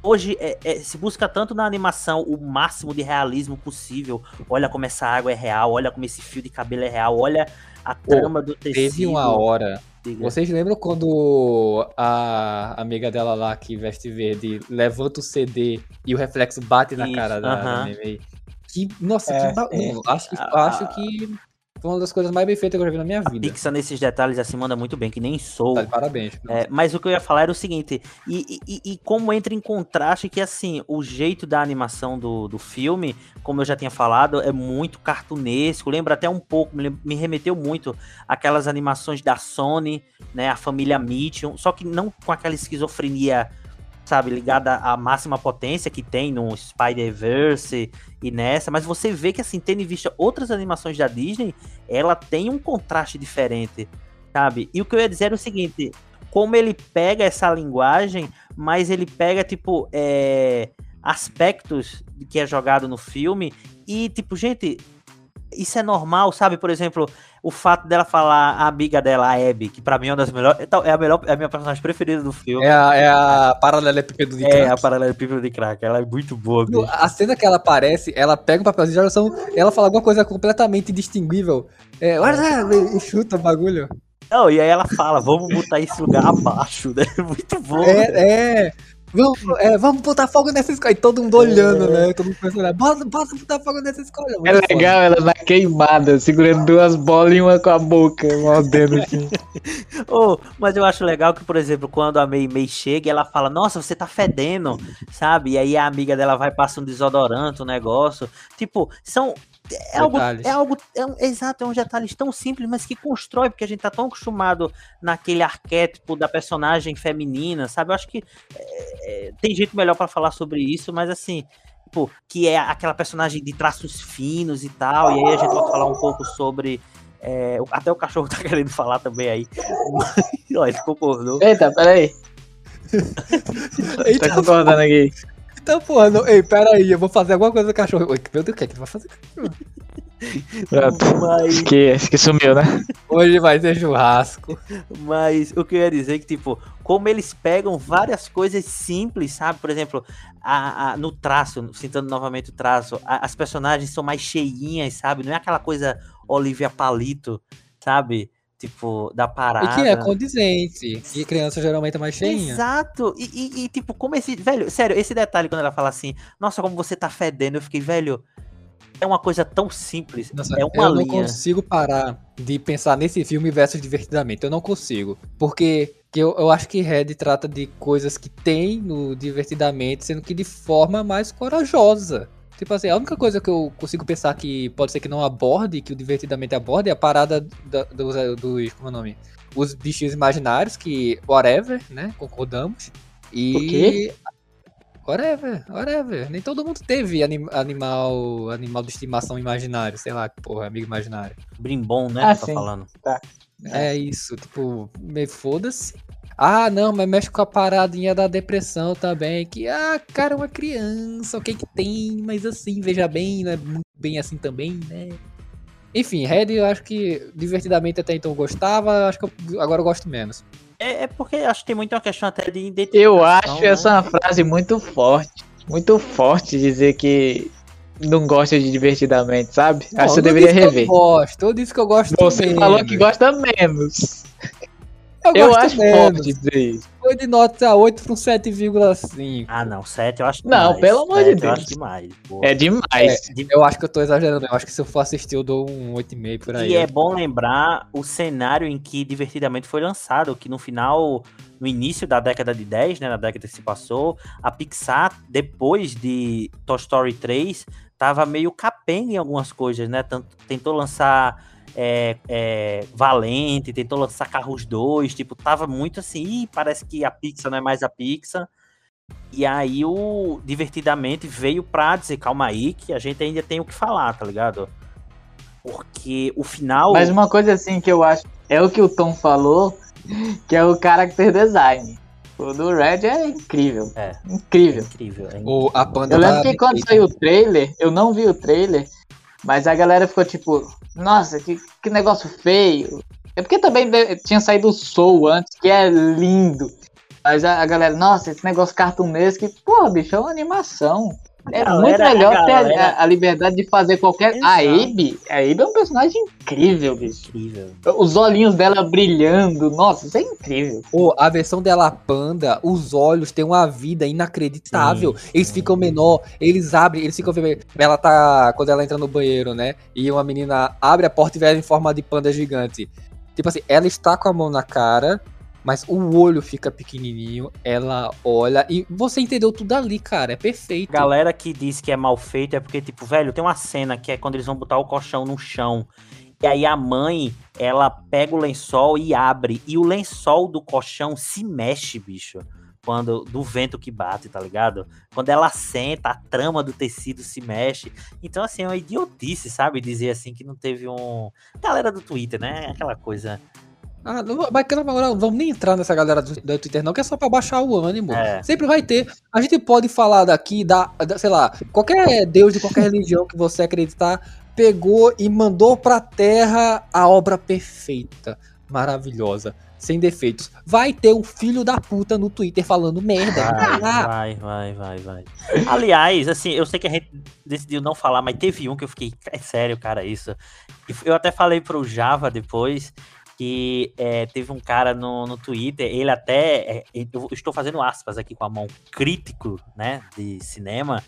Hoje é- é, se busca tanto na animação o máximo de realismo possível. Olha como essa água é real, olha como esse fio de cabelo é real, olha a trama do tecido. Teve uma hora. Diga. Vocês lembram quando a amiga dela lá que veste verde levanta o CD e o reflexo bate na Isso, cara da, da aham. Mei Mei? Que, nossa, É, que ba... é. Não, acho que, Ah, acho que Foi uma das coisas mais bem feitas que eu já vi na minha A vida. Pixar nesses detalhes assim manda muito bem, que nem sou. Tá parabéns. É, mas o que eu ia falar era o seguinte, e, e- e como entra em contraste que, assim, o jeito da animação do, do filme, como eu já tinha falado, é muito cartunesco, lembra até um pouco, me, remeteu muito àquelas animações da Sony, né, a família Mitchell, só que não com aquela esquizofrenia, sabe, ligada à máxima potência que tem no Spider-Verse e nessa, mas você vê que, assim, tendo em vista outras animações da Disney, ela tem um contraste diferente, sabe? E o que eu ia dizer era o seguinte, como ele pega essa linguagem, mas ele pega, tipo, é, aspectos que é jogado no filme e, tipo, gente, isso é normal, sabe? Por exemplo, o fato dela falar a amiga dela, a Abby, que pra mim é uma das melhores, então, é a melhor, é a minha personagem preferida do filme. É a, é a paralelepípedo de É, crack. a Paralelepípedo de Crack, ela é muito boa, bicho. A cena que ela aparece, ela pega um papelzinho de oração, ela fala alguma coisa completamente distinguível. É, olha, e chuta o bagulho. Não, e aí ela fala, vamos botar esse lugar abaixo, né? Muito bom. né? É, é. Vamos, é, vamos botar fogo nessa escola. E todo mundo olhando, né? Todo mundo pensando, bota, bota botar fogo nessa escola. É legal ela na queimada, segurando duas bolas e uma com a boca, mordendo assim. Oh, mas eu acho legal que, por exemplo, quando a May May chega, ela fala, nossa, você tá fedendo, sabe? E aí a amiga dela vai passar um desodorante, um negócio. Tipo, são. É algo, Detalhes. é algo. É um, exato, é um detalhes tão simples, mas que constrói, porque a gente tá tão acostumado naquele arquétipo da personagem feminina, sabe? Eu acho que é, é, tem jeito melhor pra falar sobre isso, mas assim. Tipo, que é aquela personagem de traços finos e tal. E aí a gente vai falar um pouco sobre. é, até o cachorro tá querendo falar também aí. Ó, ele concordou. Eita, peraí. foda. Tá Eita, concordando aqui. Então, porra, não, ei, pera aí, eu vou fazer alguma coisa com o cachorro. Oi, Meu Deus, o que é que ele vai fazer? Pronto. Mas, Acho que, acho que sumiu, né? Hoje vai ser churrasco. mas o que eu ia dizer é que, tipo, como eles pegam várias coisas simples, sabe? Por exemplo, a, a- no traço, citando novamente o traço, a- as personagens são mais cheinhas, sabe? Não é aquela coisa Olivia Palito, sabe? Tipo, da parada. E que é condizente. E criança geralmente é mais cheinha. Exato. E, e- e, tipo, como esse. Velho, sério, esse detalhe quando ela fala assim, nossa, como você tá fedendo, eu fiquei, velho. É uma coisa tão simples. Nossa, é uma eu não linha. consigo parar de pensar nesse filme versus divertidamente. Eu não consigo. Porque que eu, eu acho que Red trata de coisas que tem no divertidamente, sendo que de forma mais corajosa. Tipo assim, a única coisa que eu consigo pensar que pode ser que não aborde, que o divertidamente aborde, é a parada da- dos, dos. Como é o nome? Os bichinhos imaginários, que. Whatever, né? Concordamos. E. O quê? Whatever, whatever. Nem todo mundo teve anim- animal, animal de estimação imaginário, sei lá, que porra, amigo imaginário. Brimbom, né? Ah, que tá falando. É isso, tipo, me foda-se. Ah, não, mas mexe com a paradinha da depressão também. Que, ah, cara, é uma criança, o que que tem? Mas assim, veja bem, não é muito bem assim também, né? Enfim, Red eu acho que divertidamente até então eu gostava, acho que eu- agora eu gosto menos. É, é porque acho que tem muito uma questão até de identificação. Eu acho né? essa uma frase muito forte. Muito forte dizer que não gosta de divertidamente, sabe? Não, Acho que você eu não deveria disse que rever. Eu gosto, eu disse que eu gosto Você menos. falou que gosta menos. Eu, Eu gosto acho menos. forte dizer isso. Foi de nota 8 para um 7,5. Ah, não, 7 eu acho Não, demais. pelo amor de Deus. acho demais. pô. É demais. De- Eu acho que eu tô exagerando. Eu acho que se eu for assistir, eu dou um 8,5 por aí. E é bom lembrar o cenário em que Divertidamente foi lançado, que no final, no início da década de 10, né, na década que se passou, a Pixar, depois de Toy Story 3, tava meio capenga em algumas coisas, né? Tanto, tentou lançar é, é, Valente, tentou lançar Carros 2, tipo, tava muito assim, "Ih, parece que a Pixar não é mais a Pixar. E aí o Divertidamente veio pra dizer, calma aí, que a gente ainda tem o que falar, tá ligado? Porque o final. Mas uma coisa assim que eu acho é o que o Tom falou, que é o character design. O do Red é incrível. É. É Incrível. incrível. é O, a banda Eu lembro da- que quando saiu o trailer, eu não vi o trailer, mas a galera ficou tipo, nossa, que, que negócio feio. É porque também tinha saído o Soul antes, que é lindo. Mas a, a galera, nossa, esse negócio cartunesco, que, pô, bicho, é uma animação. É Galera, muito a melhor ter galera- a, a liberdade de fazer qualquer. A Exato. Abe, a Abe é um personagem incrível, bicho. Incrível. Os olhinhos dela brilhando, nossa, isso é incrível. Pô, a versão dela panda, os olhos têm uma vida inacreditável. Sim, eles sim. ficam menor, eles abrem, eles ficam vermelhos. Ela tá. Quando ela entra no banheiro, né? E uma menina abre a porta e vê ela em forma de panda gigante. Tipo assim, ela está com a mão na cara, mas o olho fica pequenininho, ela olha e você entendeu tudo ali, cara. É perfeito. Galera que diz que é mal feito é porque, tipo, velho, tem uma cena que é quando eles vão botar o colchão no chão. E aí a mãe, ela pega o lençol e abre. E o lençol do colchão se mexe, bicho. Quando, do vento que bate, tá ligado? Quando ela senta, a trama do tecido se mexe. Então, assim, é uma idiotice, sabe? Dizer assim que não teve um. Galera do Twitter, né? Aquela coisa. Ah, que agora vamos nem entrar nessa galera do, do Twitter, não, que é só pra baixar o ânimo. É. Sempre vai ter. A gente pode falar daqui, da, da- sei lá, qualquer deus de qualquer religião que você acreditar, pegou e mandou pra terra a obra perfeita, maravilhosa, sem defeitos. Vai ter um filho da puta no Twitter falando merda. Vai, Ah, vai, vai, vai, vai. Aliás, assim, eu sei que a gente decidiu não falar, mas teve um que eu fiquei, é sério, cara, isso. Eu até falei pro Java depois que é, teve um cara no, no Twitter, ele até, é, eu estou fazendo aspas aqui com a mão, crítico, né, de cinema,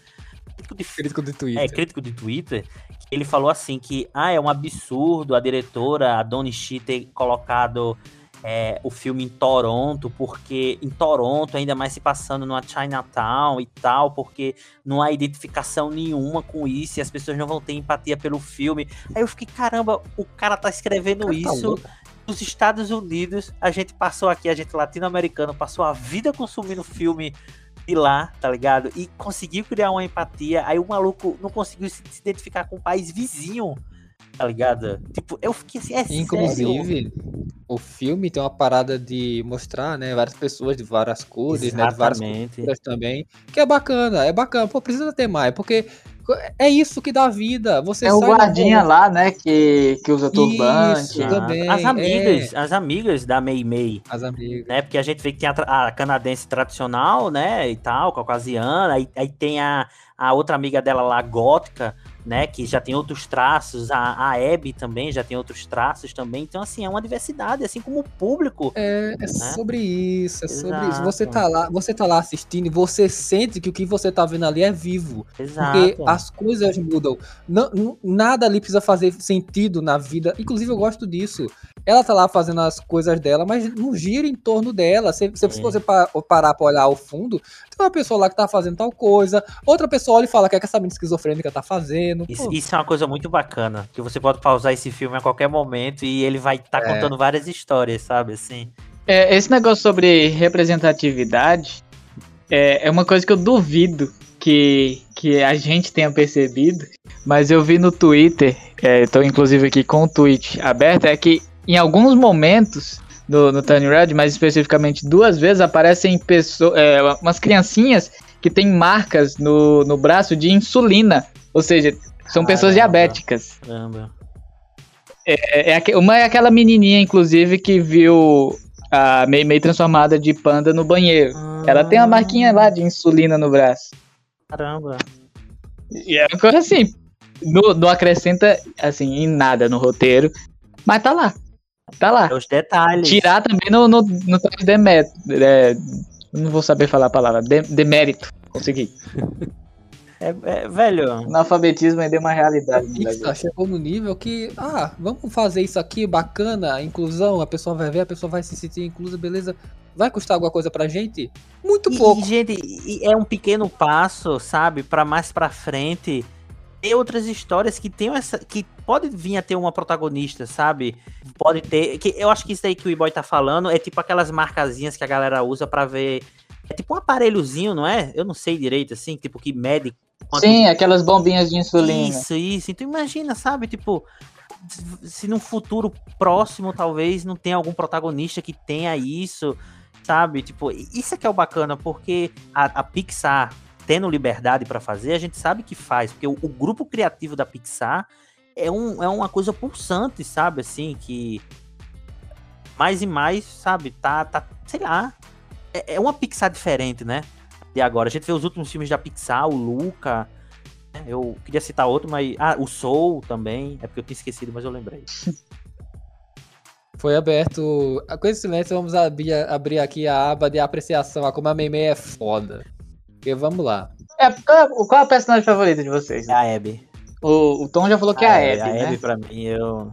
crítico de Crítico do Twitter. é, crítico de Twitter, ele falou assim que ah, é um absurdo a diretora, a Donnie Shi, ter colocado é, o filme em Toronto, porque em Toronto, ainda mais se passando numa Chinatown e tal, porque não há identificação nenhuma com isso e as pessoas não vão ter empatia pelo filme. Aí eu fiquei, caramba, o cara tá escrevendo Cara, tá isso louco. Nos Estados Unidos, a gente passou aqui, a gente latino-americano, passou a vida consumindo filme de lá, tá ligado? E conseguiu criar uma empatia. Aí o maluco não conseguiu se, se identificar com o país vizinho, tá ligado? Tipo, eu fiquei assim, é sério. Inclusive, o filme tem uma parada de mostrar, né, várias pessoas de várias cores, né, de várias Exatamente. culturas também, que é bacana, é bacana. Pô, precisa ter mais, porque é isso que dá vida. Você É o guardinha lá, né, que, que usa turbante. Isso, Ah, também, as amigas, é. as amigas da Mei Mei, As amigas. né? Porque a gente vê que tem a, a canadense tradicional, né? E tal, caucasiana. Aí, aí tem a, a outra amiga dela lá, gótica, né? Que já tem outros traços. A, a Abby também já tem outros traços também. Então, assim, é uma diversidade, assim como o público. É, é sobre isso, é sobre isso. Exato. Você tá lá, você tá lá assistindo e você sente que o que você tá vendo ali é vivo. Exato. Porque as coisas mudam. Não- nada ali precisa fazer sentido na vida. Inclusive, eu gosto disso. Ela tá lá fazendo as coisas dela, mas não gira em torno dela. Se, se você pa- parar pra olhar ao fundo, uma pessoa lá que tá fazendo tal coisa. Outra pessoa olha e fala o que, é que essa menina esquizofrênica tá fazendo. Isso, isso é uma coisa muito bacana, que você pode pausar esse filme a qualquer momento e ele vai estar É. contando várias histórias, sabe? Assim. É, esse negócio sobre representatividade é, é uma coisa que eu duvido que, que a gente tenha percebido, mas eu vi no Twitter, é, estou inclusive aqui com o tweet aberto, é que em alguns momentos no, no Turning Red, mais especificamente duas vezes, aparecem pessoas, é, umas criancinhas que têm marcas no, no braço de insulina, ou seja, são pessoas Caramba. diabéticas. Caramba. É, é uma é aquela menininha, inclusive, que viu a Mei Mei transformada de panda no banheiro. Ela tem uma marquinha lá de insulina no braço. Caramba. E é uma coisa assim, não, não acrescenta assim em nada no roteiro, mas tá lá. Tá lá. É os detalhes. Tirar também no, no, no demérito. É, não vou saber falar a palavra. De- demérito. Consegui. É, é, velho. Analfabetismo ainda é uma realidade. Pixar chegou no nível que, ah, vamos fazer isso aqui, bacana, inclusão, a pessoa vai ver, a pessoa vai se sentir inclusa, beleza. Vai custar alguma coisa pra gente? Muito E, pouco. e, gente, e é um pequeno passo, sabe, Pra mais pra frente ter outras histórias que tenham essa que pode vir a ter uma protagonista, sabe? Pode ter, que eu acho que isso aí que o E-Boy tá falando é tipo aquelas marcazinhas que a galera usa pra ver é tipo um aparelhozinho, não é? Eu não sei direito assim, tipo que mede Sim, aquelas bombinhas de insulina. Isso, isso. Então imagina, sabe? Tipo, se num futuro próximo, talvez, não tenha algum protagonista que tenha isso, sabe? Tipo, isso é que é o bacana, porque a, a Pixar tendo liberdade pra fazer, a gente sabe que faz, porque o, o grupo criativo da Pixar é, um, é uma coisa pulsante, sabe? Assim, que mais e mais, sabe? Tá, tá sei lá. É, é uma Pixar diferente, né? de agora. A gente vê os últimos filmes da Pixar, o Luca. né? Eu queria citar outro, mas. Ah, o Soul também. É porque eu tinha esquecido, mas eu lembrei. Foi aberto. Com esse silêncio, vamos abrir, abrir aqui a aba de apreciação a como a Meimei é foda. Porque vamos lá. É, qual, qual é o personagem favorito de vocês? É a Abby. O, o Tom já falou que é a Abby, a né? Abby, pra mim, eu.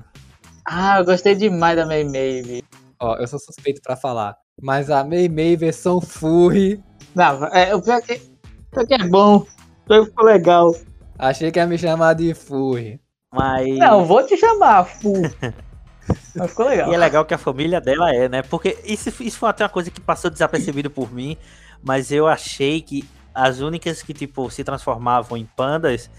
Ah, eu gostei demais da Mei. vi. Ó, eu sou suspeito pra falar. Mas a Meimei versão Furry. Não, é, o pior que, o pior que é bom. O pior que ficou legal. Achei que ia me chamar de Furry. Mas. Não, vou te chamar, Fu. Mas ficou legal. E é legal que a família dela é, né? Porque isso, isso foi até uma coisa que passou desapercebido por mim, mas eu achei que as únicas que, tipo, se transformavam em pandas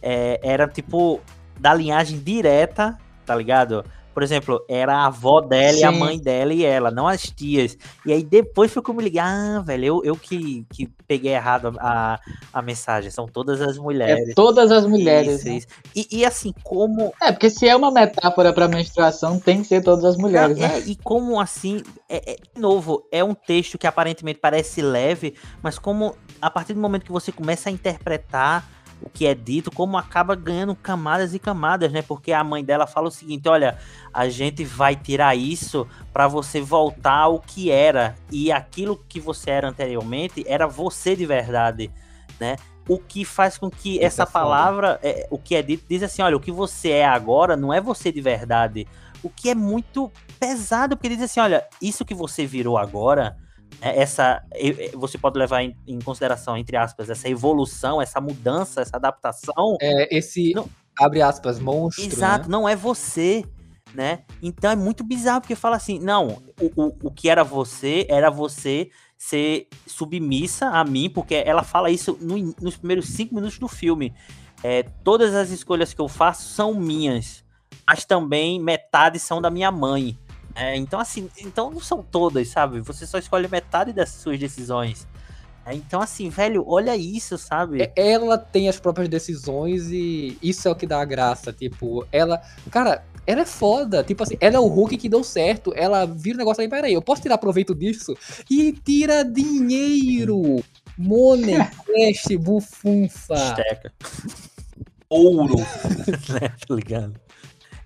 é, eram, tipo, da linhagem direta, tá ligado? Por exemplo, era a avó dela e a Sim. mãe dela e ela, não as tias. E aí depois eu me liguei, ah, velho, eu, eu que, que peguei errado a, a mensagem. São todas as mulheres. É todas as mulheres. Isso, né? isso. E, e assim, como É, porque se é uma metáfora pra menstruação, tem que ser todas as mulheres, Não, né? é, e como assim, é, é- de novo, é um texto que aparentemente parece leve, mas como a partir do momento que você começa a interpretar o que é dito, como acaba ganhando camadas e camadas, né? Porque a mãe dela fala o seguinte: olha, a gente vai tirar isso pra você voltar ao que era, e aquilo que você era anteriormente era você de verdade, né? O que faz com que essa é palavra, é, o que é dito, diz assim: olha, o que você é agora não é você de verdade. O que é muito pesado, porque diz assim: olha, isso que você virou agora, essa. e- e- Você pode levar em, em consideração, entre aspas, essa evolução, essa mudança, essa adaptação. É esse, Não. abre aspas, monstro. Exato, Né? não é você, né? Então é muito bizarro, porque fala assim, não, o, o, o que era você, era você ser submissa a mim, porque ela fala isso no nos primeiros cinco minutos do filme. É, todas as escolhas que eu faço são minhas, mas também metade são da minha mãe. É, então, assim, então não são todas, sabe? Você só escolhe metade das suas decisões. É, então, assim, velho, olha isso, sabe? É- Ela tem as próprias decisões e isso é o que dá a graça. Tipo, ela. Cara, ela é foda. Tipo assim, ela é o Hulk que deu certo. Ela vira o negócio aí, peraí, eu posso tirar proveito disso? E tira dinheiro! Money, cash, bufunfa. Esteca. Ouro. né? Tá ligado?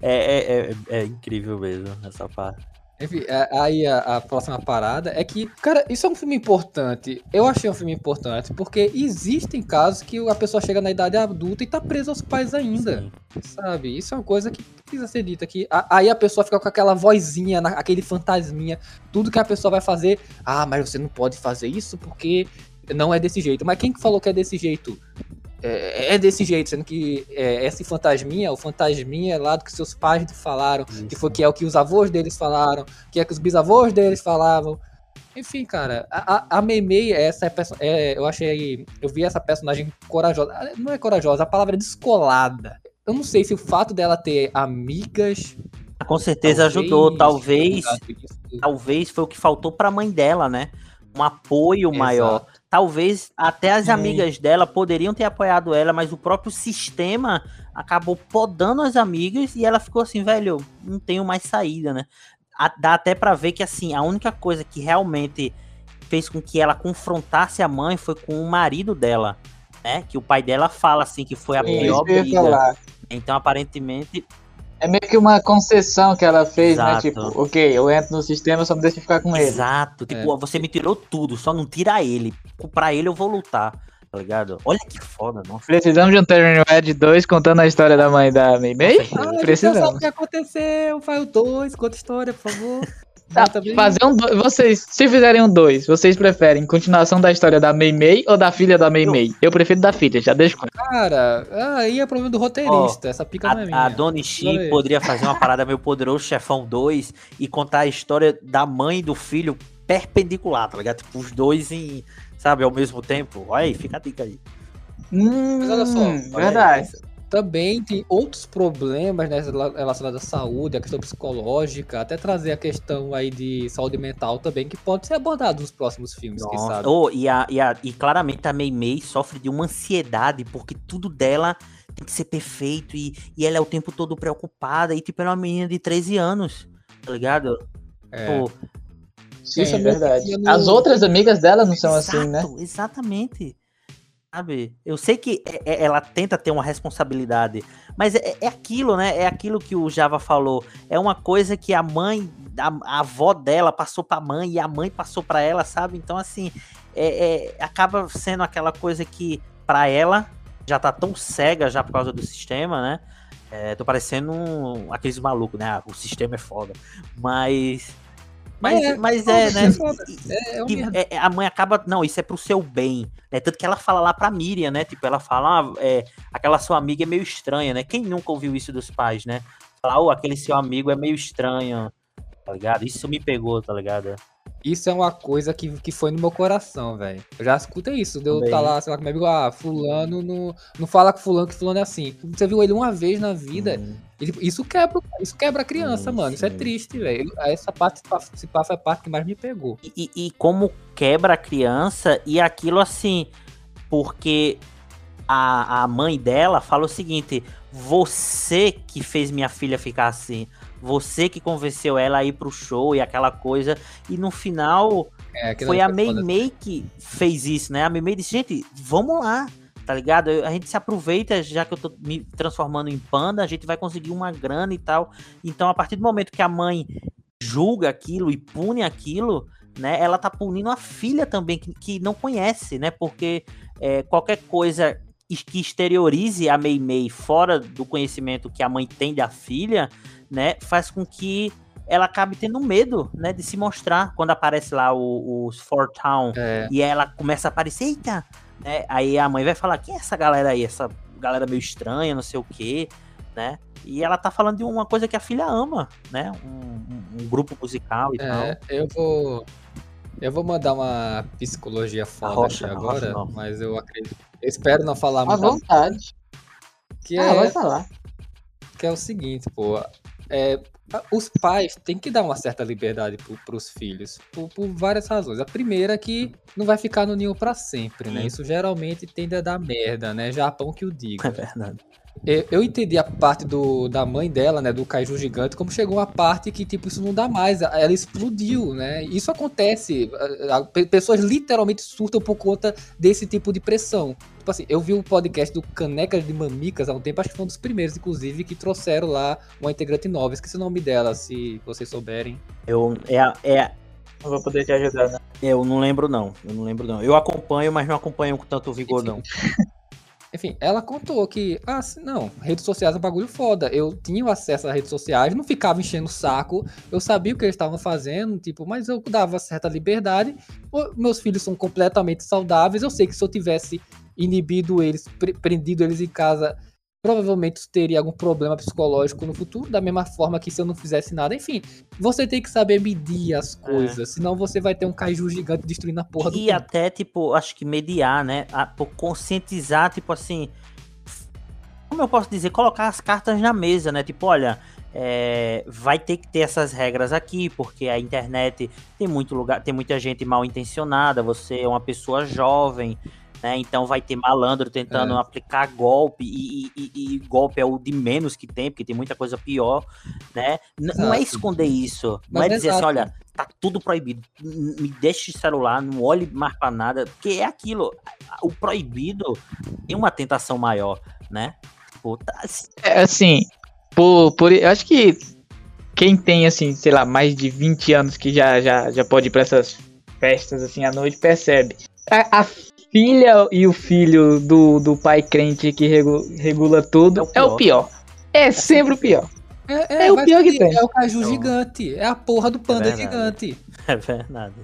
É, é, é, é incrível mesmo essa parte. Enfim, é- aí a, a próxima parada é que, cara, isso é um filme importante. Eu achei um filme importante porque existem casos que a pessoa chega na idade adulta e tá presa aos pais ainda. Sim. Sabe? Isso é uma coisa que precisa ser dita aqui. Aí a pessoa fica com aquela vozinha, na- aquele fantasminha. Tudo que a pessoa vai fazer. Ah, mas você não pode fazer isso porque não é desse jeito. Mas quem que falou que é desse jeito? É, é desse jeito, sendo que é, esse fantasminha, o fantasminha é lá do que seus pais falaram, que foi que é o que os avós deles falaram, que é que os bisavós deles falavam. Enfim, cara, a, a, a Meimei, essa é, é, eu achei, eu vi essa personagem corajosa, Ah, não é corajosa, a palavra é descolada. Eu não sei se o fato dela ter amigas Com certeza ajudou. Talvez, talvez foi o que faltou pra mãe dela, né? Um apoio maior. Talvez até as Sim. amigas dela poderiam ter apoiado ela, mas o próprio sistema acabou podando as amigas e ela ficou assim, velho, não tenho mais saída, né? A- Dá até pra ver que assim, a única coisa que realmente fez com que ela confrontasse a mãe foi com o marido dela, né? Que o pai dela fala assim que foi a Sim, pior briga. falar. Então aparentemente É meio que uma concessão que ela fez, né? Exato. Tipo, ok, eu entro no sistema, só me deixa ficar com ele. Exato. Tipo, você me tirou tudo, só não tira ele. Pra ele eu vou lutar, tá ligado? Olha que foda, nossa. Precisamos de um Turning Red 2 contando a história da mãe da Mei Mei? Ah, sabe Precisamos. o que aconteceu, faz o 2, conta a história, por favor. Tá, bem- fazer um do... Vocês, se fizerem um 2, vocês preferem continuação da história da Mei Mei ou da filha da Mei Mei? Eu prefiro da filha, já deixo claro. Cara, aí é problema do roteirista, essa pica não é minha. A, a Doni aí. poderia fazer uma parada meio poderoso Chefão 2 e contar a história da mãe e do filho perpendicular, tá ligado? Tipo, os dois em, sabe, ao mesmo tempo. Olha aí, fica a dica aí. Hum, Mas olha só, Olha aí, verdade. essa- Também tem outros problemas né, relacionados à saúde, a questão psicológica, até trazer a questão aí de saúde mental também, que pode ser abordado nos próximos filmes, quem Nossa. sabe. Oh, e, a, e, a, e claramente a Mei Mei sofre de uma ansiedade, porque tudo dela tem que ser perfeito e, e ela é o tempo todo preocupada. E tipo, ela é uma menina de 13 anos, tá ligado? É. Pô, Sim, Isso é é verdade. no- As outras amigas dela não são assim, né? Exatamente. Sabe? Eu sei que é- é- ela tenta ter uma responsabilidade, mas é, é aquilo, né? É aquilo que o Java falou. É uma coisa que a mãe, a, a avó dela passou pra mãe e a mãe passou pra ela, sabe? Então, assim, é, é- acaba sendo aquela coisa que, pra ela, já tá tão cega já por causa do sistema, né? É, tô parecendo um, aqueles malucos, né? Ah, o sistema é foda. Mas. Mas É, mas é, né? é. É, é- é- a mãe acaba. Não, isso é pro seu bem. Né? Tanto que ela fala lá pra Miriam, né? Tipo, ela fala, ah, é, aquela sua amiga é meio estranha, né? Quem nunca ouviu isso dos pais, né? Falar, oh, aquele seu amigo é meio estranho, tá ligado? Isso me pegou, tá ligado? Isso é uma coisa que, que foi no meu coração, velho. Eu já escutei isso. Deu tá lá, sei lá, com meu amigo, ah, fulano não, não fala com fulano que fulano é assim. Você viu ele uma vez na vida, Hum. ele- isso quebra, isso quebra a criança, Sim, mano. Isso é sim. triste, velho. Essa parte, esse pá foi a parte que mais me pegou. E, e- e como quebra a criança, e aquilo assim, porque a, a mãe dela fala o seguinte: você que fez minha filha ficar assim, você que convenceu ela a ir pro show e aquela coisa, e no final É, foi a Mei. Mei que fez isso, né? A Mei Mei disse, gente, vamos lá, tá ligado? A gente se aproveita, já que eu tô me transformando em panda, a gente vai conseguir uma grana e tal. Então, a partir do momento que a mãe julga aquilo e pune aquilo, né? Ela tá punindo a filha também, que, que não conhece, né? Porque é, qualquer coisa que exteriorize a Mei Mei fora do conhecimento que a mãe tem da filha, né? Faz com que ela acabe tendo medo, né, de se mostrar quando aparece lá o- os Four Town É, e ela começa a aparecer, eita, né? Aí a mãe vai falar, quem é essa galera aí? Essa galera meio estranha, não sei o quê, né? E ela tá falando de uma coisa que a filha ama, né? Um, um- um grupo musical e tal. é, eu vou. Eu vou mandar uma psicologia foda Arrocha, aqui agora, não. mas eu acredito. Eu espero não falar À muito. vontade. Que Ah, é, vai falar. que é o seguinte, pô. É, os pais têm que dar uma certa liberdade para os filhos, por, por várias razões. A primeira é que não vai ficar no ninho para sempre, né? Isso geralmente tende a dar merda, né? Japão que o diga. É verdade. Eu, eu entendi a parte do, da mãe dela, né, do Kaiju gigante, como chegou uma parte que, tipo, isso não dá mais. Ela explodiu, né? Isso acontece. a- a- pe- Pessoas literalmente surtam por conta desse tipo de pressão. Tipo assim, eu vi o podcast do Canecas de Mamicas há um tempo, acho que foi um dos primeiros, inclusive, que trouxeram lá uma integrante nova. Esqueci o nome dela, se vocês souberem. Eu, é, a- é, Não vou poder te ajudar, né? eu não lembro não, eu não lembro não. Eu acompanho, mas não acompanho com tanto vigor não. Enfim, ela contou que, ah, não, redes sociais é um bagulho foda. Eu tinha acesso às redes sociais, não ficava enchendo o saco, eu sabia o que eles estavam fazendo, tipo, mas eu dava certa liberdade. Meus filhos são completamente saudáveis, eu sei que se eu tivesse inibido eles, pre- prendido eles em casa, provavelmente teria algum problema psicológico no futuro, da mesma forma que se eu não fizesse nada. Enfim, você tem que saber medir as coisas, senão você vai ter um kaiju gigante destruindo a porra do E mundo. até, tipo, acho que mediar, né? A, por conscientizar, tipo assim. Como eu posso dizer? Colocar as cartas na mesa, né? Tipo, olha, é, vai ter que ter essas regras aqui, porque a internet tem muito lugar, tem muita gente mal intencionada, você é uma pessoa jovem. Né, então vai ter malandro tentando É. aplicar golpe e, e- e- e golpe é o de menos que tem, porque tem muita coisa pior, né? N- não é Exato. esconder isso, não Mas é dizer exato. assim, olha, tá tudo proibido. Me deixe celular, não olhe mais pra nada. Porque é aquilo. O proibido tem uma tentação maior, né? Tipo, tá- É, assim, por, por, eu acho que quem tem, assim, sei lá, mais de 20 anos que já, já, já pode ir pra essas festas, assim, à noite, percebe. A, a filha e o filho do, do pai crente que regu- regula tudo É é o o pior. É sempre o pior. É, É o vai pior que ser- tem. É o caju Então- gigante. É a porra do panda verdade. gigante. é verdade.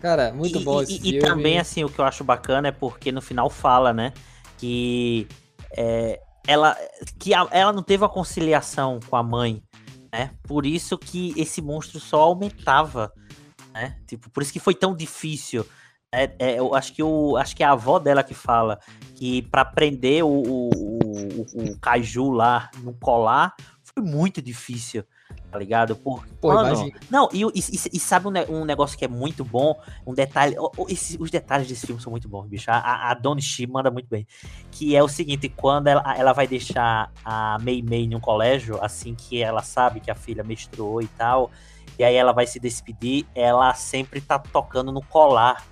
Cara, muito e, bom e- esse e filme. também, assim, o que eu acho bacana é porque no final fala, né? Que é, ela, que a- ela não teve a conciliação com a mãe, né? Por isso que esse monstro só aumentava, né? Tipo, por isso que foi tão difícil. É, é, eu acho que, o, acho que é a avó dela que fala que pra prender o, o, o, o- Kaiju lá no colar foi muito difícil. Tá ligado? Por, Pô, mano, não, e, e, e- sabe um, um negócio que é muito bom? Um detalhe. os detalhes desse filme são muito bons, bicho. A, a, Donnie Shi manda muito bem. Que é o seguinte: quando ela, ela vai deixar a Mei Mei um colégio, assim que ela sabe que a filha menstruou e tal, e aí ela vai se despedir, ela sempre tá tocando no colar,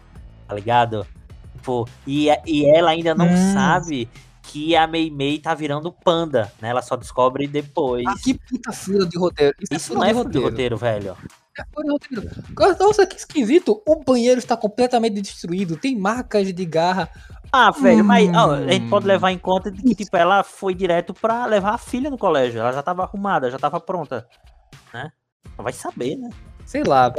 tá ligado? Tipo, e, e ela ainda não Hum. sabe que a Mei Mei tá virando panda, né? Ela só descobre depois. Ah, que puta fura de roteiro. Isso, Isso é não é furo de roteiro. roteiro, velho. É de roteiro. Nossa, que esquisito. O banheiro está completamente destruído. Tem marcas de garra. Ah, velho, mas ó, a Hum. gente pode levar em conta que, tipo, ela foi direto pra levar a filha no colégio. Ela já tava arrumada, já tava pronta, né? Vai saber, né? Sei lá.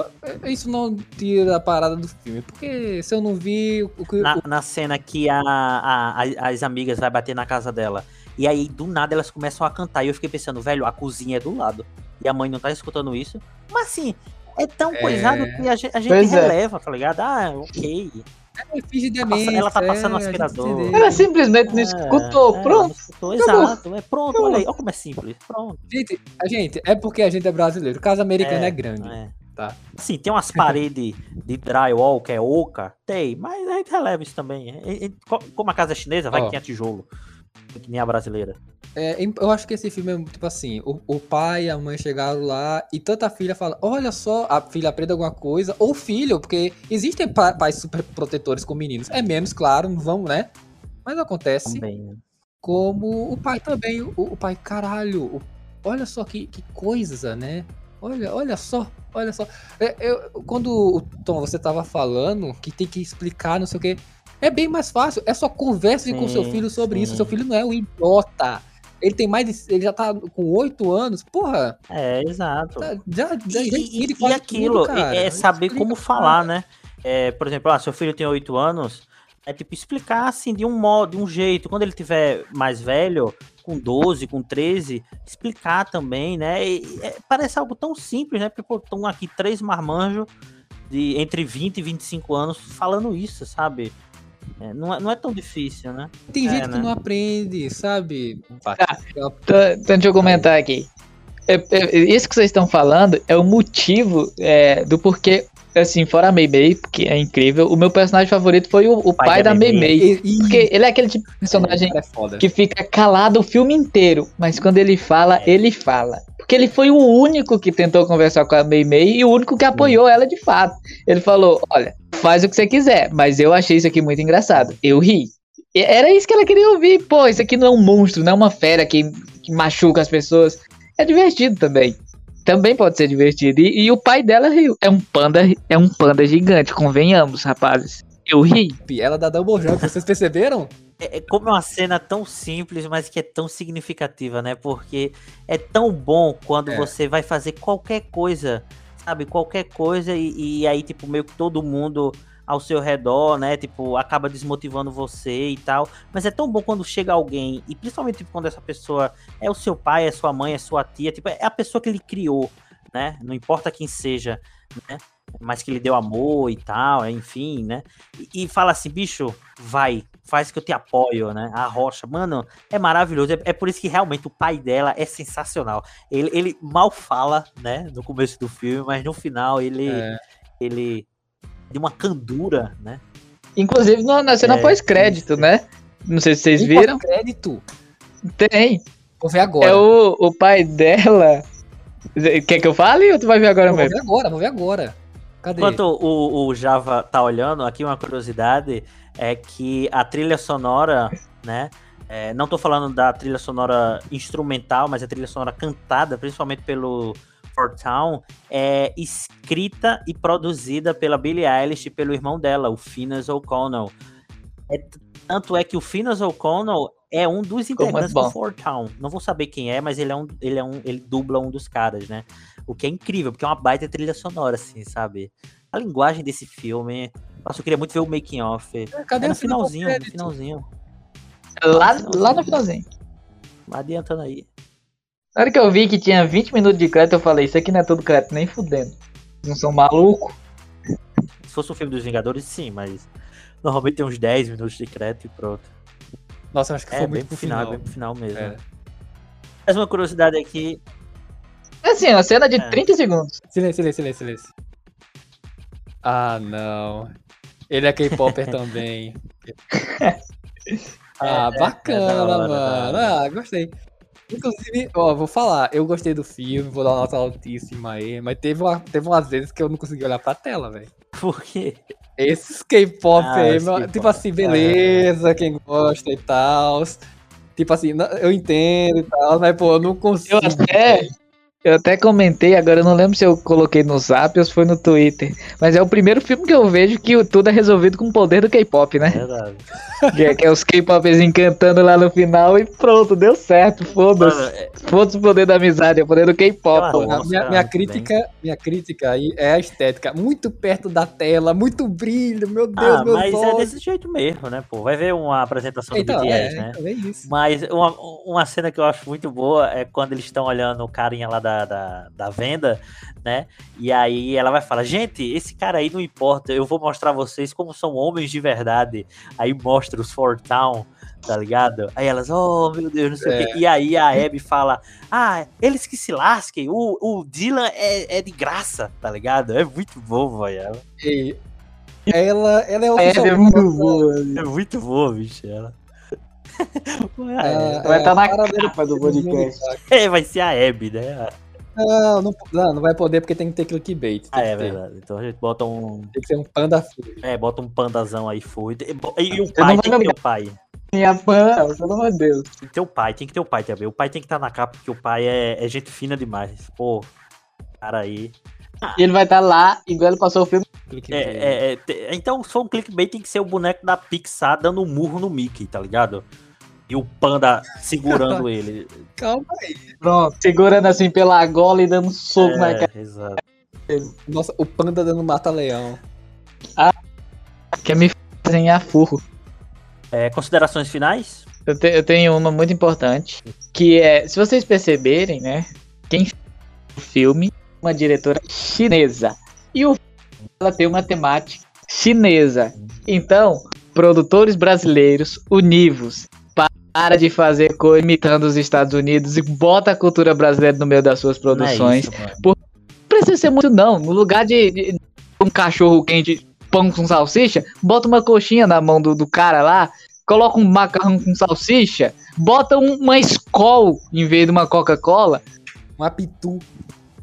Isso não tira a parada do filme. Porque se eu não vi o que. Na, na cena que a, a- as amigas vai bater na casa dela. E aí, do nada, elas começam a cantar. E eu fiquei pensando, velho, a cozinha é do lado. E a mãe não tá escutando isso. Mas assim, é tão É. coisado que a gente, a gente Pois é. releva, tá ligado? Ah, ok. É, demência, ela tá passando é, um aspirador. Ela simplesmente não É, escutou, é, pronto. não escutou, exato. É pronto, olha aí. Olha como é simples. Pronto. Gente, a gente, é porque a gente é brasileiro. Casa americana é, grande. Tá. Sim, tem umas paredes de drywall que é oca, tem, mas a gente releva isso também. Co- Como a casa é chinesa, vai Ó. que tem a tijolo. Que nem a brasileira. É, eu acho que esse filme é tipo assim: o, o pai e a mãe chegaram lá e tanta filha fala: Olha só, a filha aprende alguma coisa, ou o filho, porque existem pa- pais super protetores com meninos. É menos, claro, não vamos, né? Mas acontece. Também. né? Como o pai também. O, o pai, caralho, o- olha só que, que coisa, né? Olha, olha só, olha só. É, eu- quando o Tom, você tava falando que tem que explicar, não sei o quê. É bem mais fácil. É só converse com seu Sim, filho sobre isso. sim. Seu filho não é um idiota. Ele tem mais de, Ele já tá com oito anos. Porra, É, exato. tá- já, já, E, já e- e aquilo tudo, é, saber Explica como falar, cara. né? É, por exemplo, ah, seu filho tem 8 anos, é tipo explicar assim de um modo, de um jeito. Quando ele tiver mais velho, com 12, com 13, explicar também, né? E, é, parece algo tão simples, né? Porque estão aqui três marmanjos de entre 20 e 25 anos falando isso, sabe? É, não, é, não é tão difícil, né? Tem É, gente né? que não aprende, sabe? Então, então deixa eu comentar aqui. É- é- isso que vocês estão falando é o motivo é, do porquê, assim, fora a Mei Mei, porque é incrível, o meu personagem favorito foi o, o pai, da Mei Mei. Porque ele é aquele tipo de personagem é que fica calado o filme inteiro, mas quando ele fala, É. ele fala. Porque ele foi o único que tentou conversar com a Mei Mei e o único que apoiou ela de fato. Ele falou: Olha, faz o que você quiser, mas eu achei isso aqui muito engraçado. Eu ri. E Era isso que ela queria ouvir. Pô, isso aqui não é um monstro, não é uma fera que, que machuca as pessoas. É divertido também. Também pode ser divertido. E, e o pai dela riu. É um panda, é um panda gigante, convenhamos, rapazes. Eu ri. Ela dá double jump, vocês perceberam? É, é como é uma cena tão simples, mas que é tão significativa, né? Porque é tão bom quando É. você vai fazer qualquer coisa, sabe? Qualquer coisa e, e aí, tipo, meio que todo mundo ao seu redor, né? Tipo, acaba desmotivando você e tal. Mas é tão bom quando chega alguém, e principalmente tipo, quando essa pessoa é o seu pai, é sua mãe, é sua tia, tipo, é a pessoa que ele criou, né? Não importa quem seja, né? Mas que lhe deu amor e tal, enfim, né? E, e fala assim, bicho, vai, faz que eu te apoio, né? A rocha, mano, é maravilhoso. É, é por isso que realmente o pai dela é sensacional. Ele, ele mal fala, né? No começo do filme, mas no final ele, É. ele de uma candura, né? Inclusive no- na cena É, pós-crédito, né? Não sei se vocês Tem viram. crédito. Tem. Vou ver agora. É o, o pai dela. Quer que eu fale ou tu vai ver agora Vou mesmo? ver agora, vou ver agora. Cadê? Enquanto o, o Java tá olhando, aqui uma curiosidade é que a trilha sonora, né? é, não tô falando da trilha sonora instrumental, mas a trilha sonora cantada, principalmente pelo Fort Town, é escrita e produzida pela Billie Eilish e pelo irmão dela, o Finas O'Connell. É tanto é que o Finas O'Connell é um dos integrantes do Fort Town. Não vou saber quem é, mas ele é um, ele é um, ele dubla um dos caras, né? O que é incrível, porque é uma baita trilha sonora, assim, sabe? A linguagem desse filme. Nossa, eu queria muito ver o making off. Cadê É no finalzinho, no finalzinho. Lá, lá no finalzinho. Adiantando aí. Na hora que eu vi que tinha 20 minutos de crédito, eu falei, isso aqui não é tudo crédito, nem fudendo. Não são maluco? Se fosse um filme dos Vingadores, sim, mas normalmente tem uns 10 minutos de crédito e pronto. Nossa, eu acho que É, foi bem pro final, bem pro final mesmo. É. Mais uma curiosidade aqui. É assim, uma cena de É. 30 segundos. Silêncio, silêncio, silêncio, silêncio. Ah, não. Ele é K-Popper também. Ah, É, é bacana, da hora, mano. Ah, gostei. Inclusive, ó, vou falar, eu gostei do filme, vou dar uma nota altíssima aí, mas teve, uma, teve umas vezes que eu não consegui olhar pra tela, velho. Por quê? Esses K-pop Ah, aí, meu- tipo assim, beleza, quem gosta e tal. Tipo assim, eu entendo e tal, mas pô, eu não consigo. Eu até, eu até comentei, agora eu não lembro se eu coloquei no Zap ou se foi no Twitter. Mas é o primeiro filme que eu vejo que o- tudo é resolvido com o poder do K-pop, né? Verdade. Que é, que é os K-Popers encantando lá no final e pronto, deu certo. Foda-se. é- Foda-se o poder da amizade, é o poder do K-pop. Claro. pô. Minha, minha, crítica, minha crítica aí é a estética. Muito perto da tela, muito brilho, meu Deus, Ah, meu mas é olhos. desse jeito mesmo, né, pô? Vai ver uma apresentação do Então, BTS, é, né? é isso. Mas uma, uma cena que eu acho muito boa é quando eles estão olhando o carinha lá da, da, da venda, né? E aí ela vai falar, gente, esse cara aí não importa, eu vou mostrar a vocês como são homens de verdade. Aí mostra os Four Town, tá ligado? Aí elas, oh meu Deus, não sei o É. quê. E aí a Abby fala, ah, eles que se lasquem, o, o Dylan é, é de graça, tá ligado? É muito bom, velho. E ela, ela é É, é muito boa. É muito boa, bicho. Ela. É, Vai é, tá na capa do podcast. É, vai ser a Abby, né? Não, não, não, vai poder porque tem que ter clickbait. Ah, é ter. verdade. Então a gente bota um. tem que ser um panda fui. É, bota um pandazão aí, foi. E, e o Você pai tem que ter o pai. Minha fã, pelo amor de Deus. Tem que ter o pai, tem que ter o pai também. O pai tem que estar na capa, porque o pai é, é gente fina demais. Pô, cara aí. E ele vai estar lá, igual ele passou o filme. É, é, é, então, for um clickbait, tem que ser o boneco da Pixar dando um murro no Mickey, tá ligado? E o panda segurando ele. Calma Pronto, segurando assim pela gola e dando soco na cara. É, exato. Nossa, o panda dando mata-leão. Quer me desenhar furro. É, considerações finais? Eu, te- eu tenho uma muito importante, que é, se vocês perceberem, né, quem fez o filme, uma diretora chinesa. E o filme, ela tem uma temática chinesa. Então, produtores brasileiros, univos, para de fazer coisa imitando os Estados Unidos e bota a cultura brasileira no meio das suas produções. Não é isso, mano. Não precisa ser muito não, no lugar de, de um cachorro quente, pão com salsicha, bota uma coxinha na mão do, do cara lá, coloca um macarrão com salsicha, bota um- uma Skol em vez de uma Coca-Cola. Um apitu.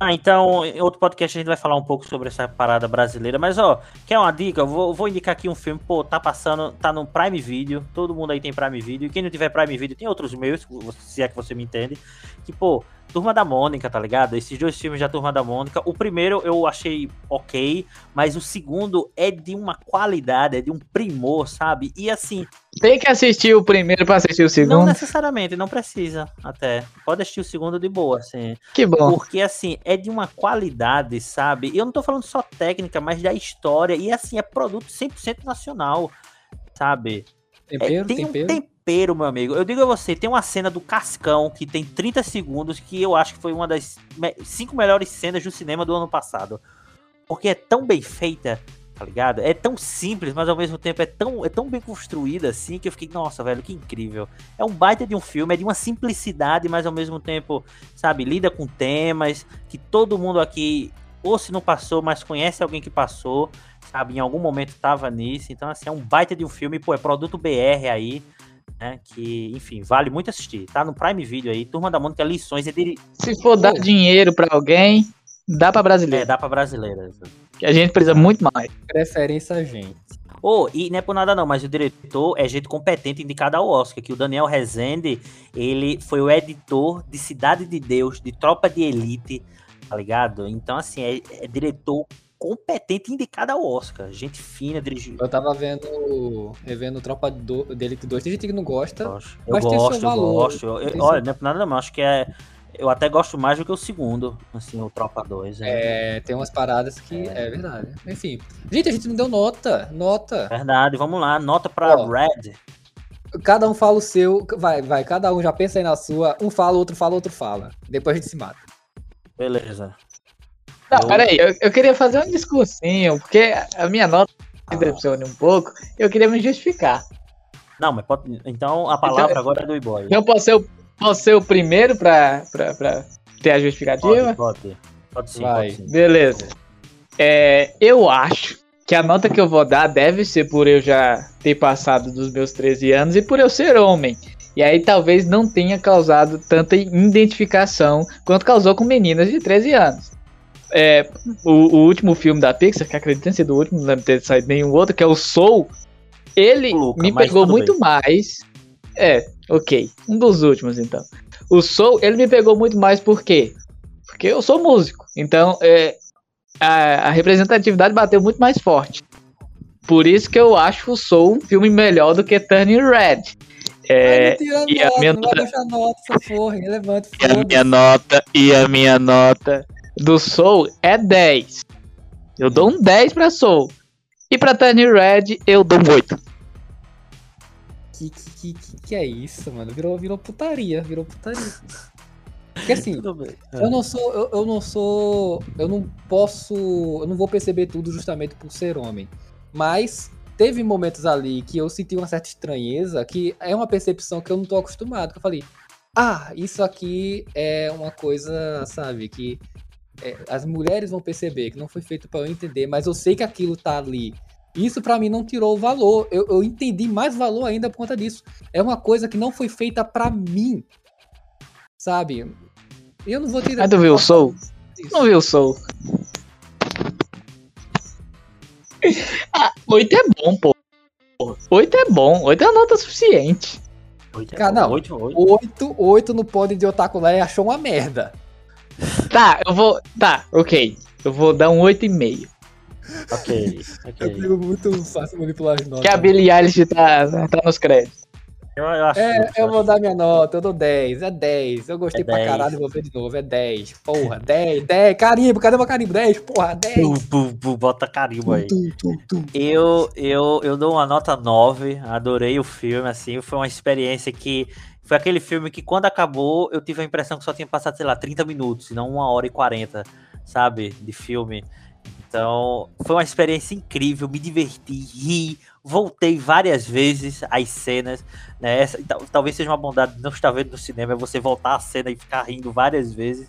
Ah, então, em outro podcast a gente vai falar um pouco sobre essa parada brasileira. Mas, ó, quer uma dica? Eu vou, vou indicar aqui um filme, pô, tá passando, tá no Prime Video. Todo mundo aí tem Prime Video. E quem não tiver Prime Video, tem outros meios, se é que você me entende. Que, pô, Turma da Mônica, tá ligado? Esses dois filmes da Turma da Mônica. O primeiro eu achei ok, mas o segundo é de uma qualidade, é de um primor, sabe? E assim, Tem que assistir o primeiro pra assistir o não segundo. necessariamente, não precisa até. Pode assistir o segundo de boa, assim. Que bom. Porque, assim, é de uma qualidade, sabe? E eu não tô falando só técnica, mas da história. E, assim, é produto 100% nacional, sabe? É, Tempero, tem tempero. um tempero, meu amigo. Eu digo a você, tem uma cena do Cascão que tem 30 segundos que eu acho que foi uma das cinco melhores cenas do cinema do ano passado. Porque é tão bem feita, tá ligado? É tão simples, mas ao mesmo tempo é tão, é tão bem construída assim que eu fiquei, nossa, velho, que incrível. É um baita de um filme, é de uma simplicidade, mas ao mesmo tempo, sabe, lida com temas que todo mundo aqui, ou se não passou, mas conhece alguém que passou, sabe, em algum momento tava nisso. Então, assim, é um baita de um filme, pô, é produto BR aí, né? Que, enfim, vale muito assistir. Tá no Prime Video aí, Turma da Mônica, lições, é, diri- Se for dar dinheiro pra alguém, dá pra é brasileiro. dá pra brasileira. Que a gente precisa muito mais. Preferência a gente. Oh, e não é por nada não, mas o diretor é gente competente indicado ao Oscar, que o Daniel Rezende, ele foi o editor de Cidade de Deus, de Tropa de Elite, tá ligado? Então, assim, é, é diretor competente indicado ao Oscar. Gente fina, dirigiu. Eu tava vendo, revendo Tropa do, de Elite 2. Tem gente que não gosta. Gosto. Eu Mas tem seu gosto, eu gosto. Eu- eu- olha, não é nada não, acho que é... Eu até gosto mais do que o segundo, assim, o Tropa 2. É. É, tem umas paradas que é, verdade. Enfim. Gente, a gente não deu nota. Nota. Verdade, vamos lá, nota pra Ó. Red. Cada um fala o seu. Vai, vai. Cada um já pensa aí na sua. Um fala, outro fala, outro fala. Depois a gente se mata. Beleza. Não, peraí, eu, eu queria fazer um discursinho, porque a minha nota me decepciona um pouco, eu queria me justificar. Não, mas pode... Então a palavra agora é do E-Boy. Eu posso ser o, posso ser o primeiro pra, pra, pra ter a justificativa? Pode, pode. Pode sim, Vai. pode sim. Beleza. É, eu acho que a nota que eu vou dar deve ser por eu já ter passado dos meus 13 anos e por eu ser homem. E aí talvez não tenha causado tanta identificação quanto causou com meninas de 13 anos. É, o, o último filme da Pixar, que acredito ter sido o último, não deve ter saído nenhum outro, que é o Soul, ele Luca, me pegou muito mais. É, ok. Um dos últimos, então. O Soul, ele me pegou muito mais por quê? Porque eu sou músico. Então, é, a, a representatividade bateu muito mais forte. Por isso que eu acho o Soul um filme melhor do que Turning Red. É, Ai, não tira e a nota, minha não vai deixar nota, porra, e a minha nota, e a minha nota do Soul é 10. Eu dou um 10 pra Soul. E pra Turning Red, eu dou um 8. Que, que, que, que, é isso, mano? Virou, virou putaria, virou putaria. Porque assim, bem. eu não sou, eu, eu não sou, eu não posso, eu não vou perceber tudo justamente por ser homem. Mas teve momentos ali que eu senti uma certa estranheza, que é uma percepção que eu não tô acostumado. Que eu falei, ah, isso aqui é uma coisa, sabe, que é, as mulheres vão perceber, que não foi feito pra eu entender, mas eu sei que aquilo tá ali. Isso pra mim não tirou o valor. Eu, eu entendi mais valor ainda por conta disso. É uma coisa que não foi feita pra mim. Sabe? E eu não vou tirar. Mas tu viu o Soul? Não viu o Soul? Ah, 8 é bom, pô. 8 é bom. 8 é a nota suficiente. Oito, é Cara, bom. não. Oito, oito. 8, 8 no pódio de Otaku lá e achou uma merda. Tá, eu vou. Tá, ok. Eu vou dar um 8,5. Ok, Eu ok. digo muito fácil manipular as notas. Que a Billie Eilish tá, tá nos créditos. Eu, eu acho É, eu acho vou dar minha nota, eu dou 10, é 10. Eu gostei É pra 10. caralho, vou ver de novo, é 10. Porra, 10, 10. Carimbo, cadê meu carimbo? 10, porra, 10. Tu, tu, tu, bota carimbo aí. Tu, tu, tu. Eu, eu, eu dou uma nota 9, adorei o filme, assim, foi uma experiência que. Foi aquele filme que quando acabou, eu tive a impressão que só tinha passado, sei lá, 30 minutos, e não uma hora e 40, sabe, de filme. Então, foi uma experiência incrível, me diverti, ri, voltei várias vezes às cenas, né? Essa, tal- talvez seja uma bondade de não estar vendo no cinema, é você voltar à cena e ficar rindo várias vezes,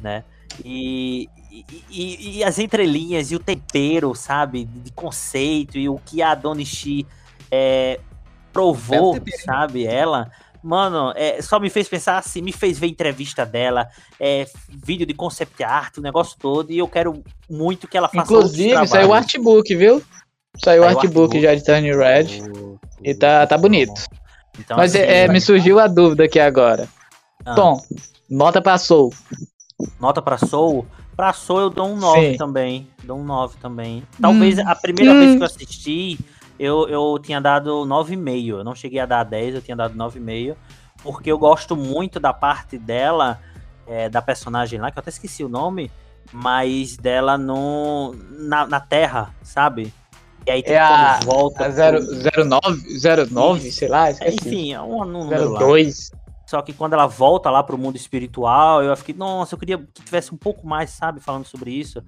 né? E, e, e- as entrelinhas e o tempero, sabe, de, conceito e o que a Donishi é, provou, sabe, ela, mano, é, só me fez pensar assim, me fez ver entrevista dela, é, vídeo de concept art, o negócio todo, e eu quero muito que ela faça Inclusive, saiu o artbook, viu? Saiu o Saiu o artbook já de Turning Red. O- E tá, tá bonito. Então, Mas assim, é, é, me surgiu a dúvida aqui agora. ah, Tom, nota pra Soul. nota pra Soul. Pra Soul eu dou um 9 Sim. também. Dou um 9 também. Talvez Hum. a primeira Hum. vez que eu assisti, eu, eu tinha dado 9,5. Eu não cheguei a dar 10, eu tinha dado 9,5. Porque eu gosto muito da parte dela, é, da personagem lá, que eu até esqueci o nome, mas dela no, na, na Terra, sabe? E aí tipo, É a, volta. a 0, pro- 09, 09, sei lá, É, esqueci. enfim, é um número lá. 02. Só que quando ela volta lá pro mundo espiritual, eu fiquei, nossa, eu queria que tivesse um pouco mais, sabe, falando sobre isso.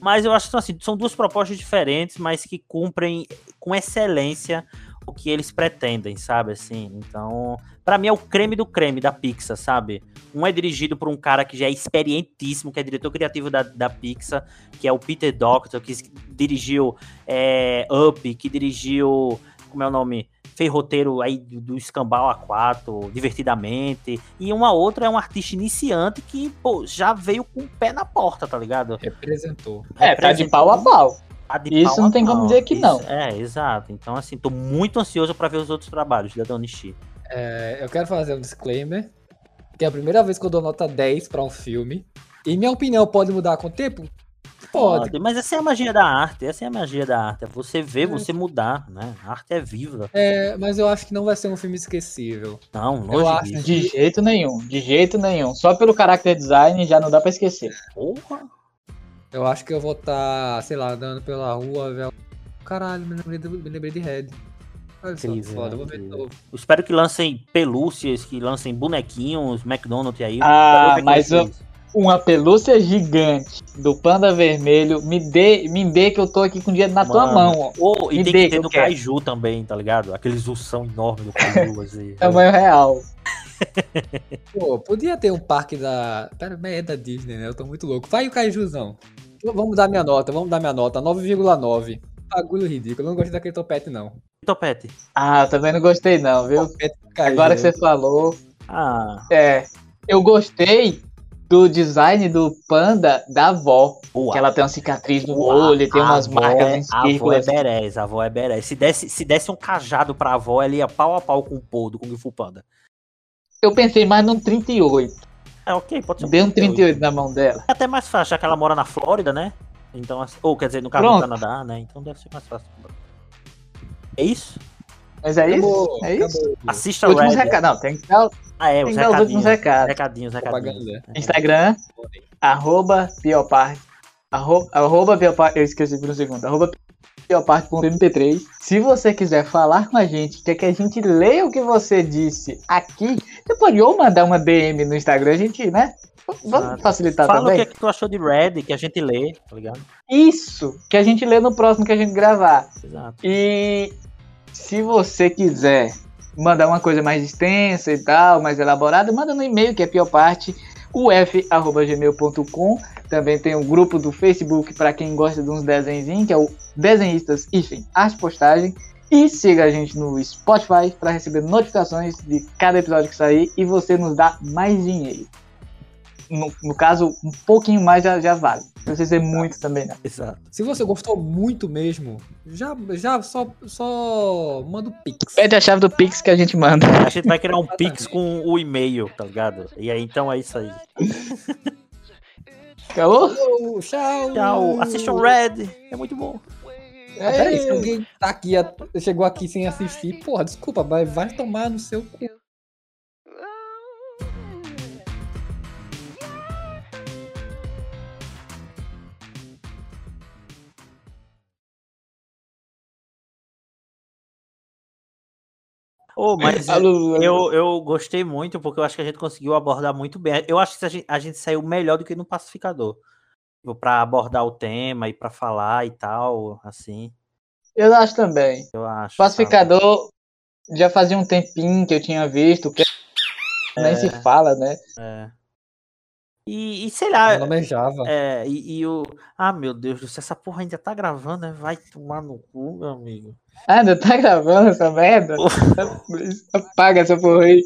Mas eu acho que assim, são duas propostas diferentes, mas que cumprem com excelência o que eles pretendem, sabe, assim. Então, pra mim é o creme do creme da Pixar, sabe? Um é dirigido por um cara que já é experientíssimo, que é diretor criativo da, da Pixar, que é o Peter Doctor, que dirigiu é, Up, que dirigiu, como é o nome? Fez roteiro aí do, do Escambau A4, Divertidamente, e uma outra é um artista iniciante que, pô, já veio com o pé na porta, tá ligado? Representou. É, tá de pau a pau. Tá de Isso pau não a tem como pau. dizer que Isso- não. É, exato. Então, assim, tô muito ansioso pra ver os outros trabalhos da Donishi. É, eu quero fazer um disclaimer. Que é a primeira vez que eu dou nota 10 pra um filme. E minha opinião pode mudar com o tempo? Pode. Mas essa é a magia da arte, essa é a magia da arte. É você ver, você mudar, né? A arte é viva. É, mas eu acho que não vai ser um filme esquecível. Não, Eu longe acho disso. De jeito nenhum, de jeito nenhum. Só pelo character design já não dá pra esquecer. Porra. Eu acho que eu vou estar, sei lá, andando pela rua, ver. Caralho, me lembrei, do- me lembrei de Red. Olha só que Incrível, foda, eu vou ver de novo. Eu espero que lancem pelúcias, que lancem bonequinhos, McDonald's aí. Ah, Eu mas é eu- é. Uma pelúcia gigante do panda vermelho, me dê, me dê que eu tô aqui com o dinheiro na tua Mano. mão, ó. Ou, e Me tem dê que que ter eu do quero. Kaiju também, tá ligado? Aqueles ursão enorme do Kaiju, assim. Tamanho real. Pô, podia ter um parque da. Pera, mas é da Disney, né? Eu tô muito louco. Vai o Kaijuzão. Vamos dar minha nota, vamos dar minha nota. 9,9. Bagulho ridículo. Eu não gostei daquele topete, não. Topete. Ah, eu também não gostei não, viu? Agora que você falou, Ah, é, eu gostei do design do panda da avó, boa. que ela tem uma cicatriz no Boa. olho, tem umas avó marcas é- em A avó é círculos. berés, a avó é berés. Se desse, se desse um cajado pra avó, ela ia pau a pau com o Paul do Kung Fu Panda. Eu pensei mais num 38. É ok, pode ser Dei um 38 na mão dela. É até mais fácil, já que ela mora na Flórida, né? Então, assim- ou quer dizer, no caso do. Canadá, né? Então deve ser mais fácil. É isso? Mas é isso? Acabou, É isso? acabou. Assista Últimos Red. recados. Não, tem que dar, Ah, é, tem os que dar os últimos recadinhos. recados. Recadinhos, recadinhos. Propaganda. Instagram, arroba pioparte. Arroba, arroba pioparte. Eu esqueci por um segundo. Arroba pioparte.mp3. Se você quiser falar com a gente, quer que a gente leia o que você disse aqui, você pode ou mandar uma DM no Instagram, a gente, né? Vamos Exato. facilitar Fala o também. que, é que tu achou de Red, que a gente lê, tá ligado? Isso, que a gente lê no próximo que a gente gravar. Exato. E se você quiser mandar uma coisa mais extensa e tal, mais elaborada, manda no e-mail que é pioparte, uf.gmail.com. Também tem um grupo do Facebook para quem gosta de uns desenhinhos, que é o Desenhistas Enfim, Arte Postagem. E siga a gente no Spotify para receber notificações de cada episódio que sair e você nos dá mais dinheiro. No, no caso, um pouquinho mais já, já vale. Não precisa ser muito também, não. Exato. Se você gostou muito mesmo, já, já só, só manda o Pix. Pede a chave do Pix que a gente manda. A gente vai criar um Pix com o e-mail, tá ligado? E aí, então é isso aí. Acabou? Tchau, tchau. Tchau. Assistam Red. É muito bom. Ah, peraí, se alguém tá aqui, chegou aqui sem assistir, porra, desculpa, mas vai tomar no seu cu. Ô, mas eu, eu gostei muito, porque eu acho que a gente conseguiu abordar muito bem. Eu acho que a gente, a gente saiu melhor do que no Pacificador. Tipo, Pra abordar o tema e pra falar e tal, assim. Eu acho também. Eu acho. sabe? Pacificador já fazia um tempinho que eu tinha visto, que nem se fala, né? É. E, e sei lá, Meu nome é Java. É, e, e o. Ah, meu Deus do céu, essa porra ainda tá gravando, né? Vai tomar no cu, meu amigo. Ah, ainda tá gravando essa merda? Apaga essa porra aí.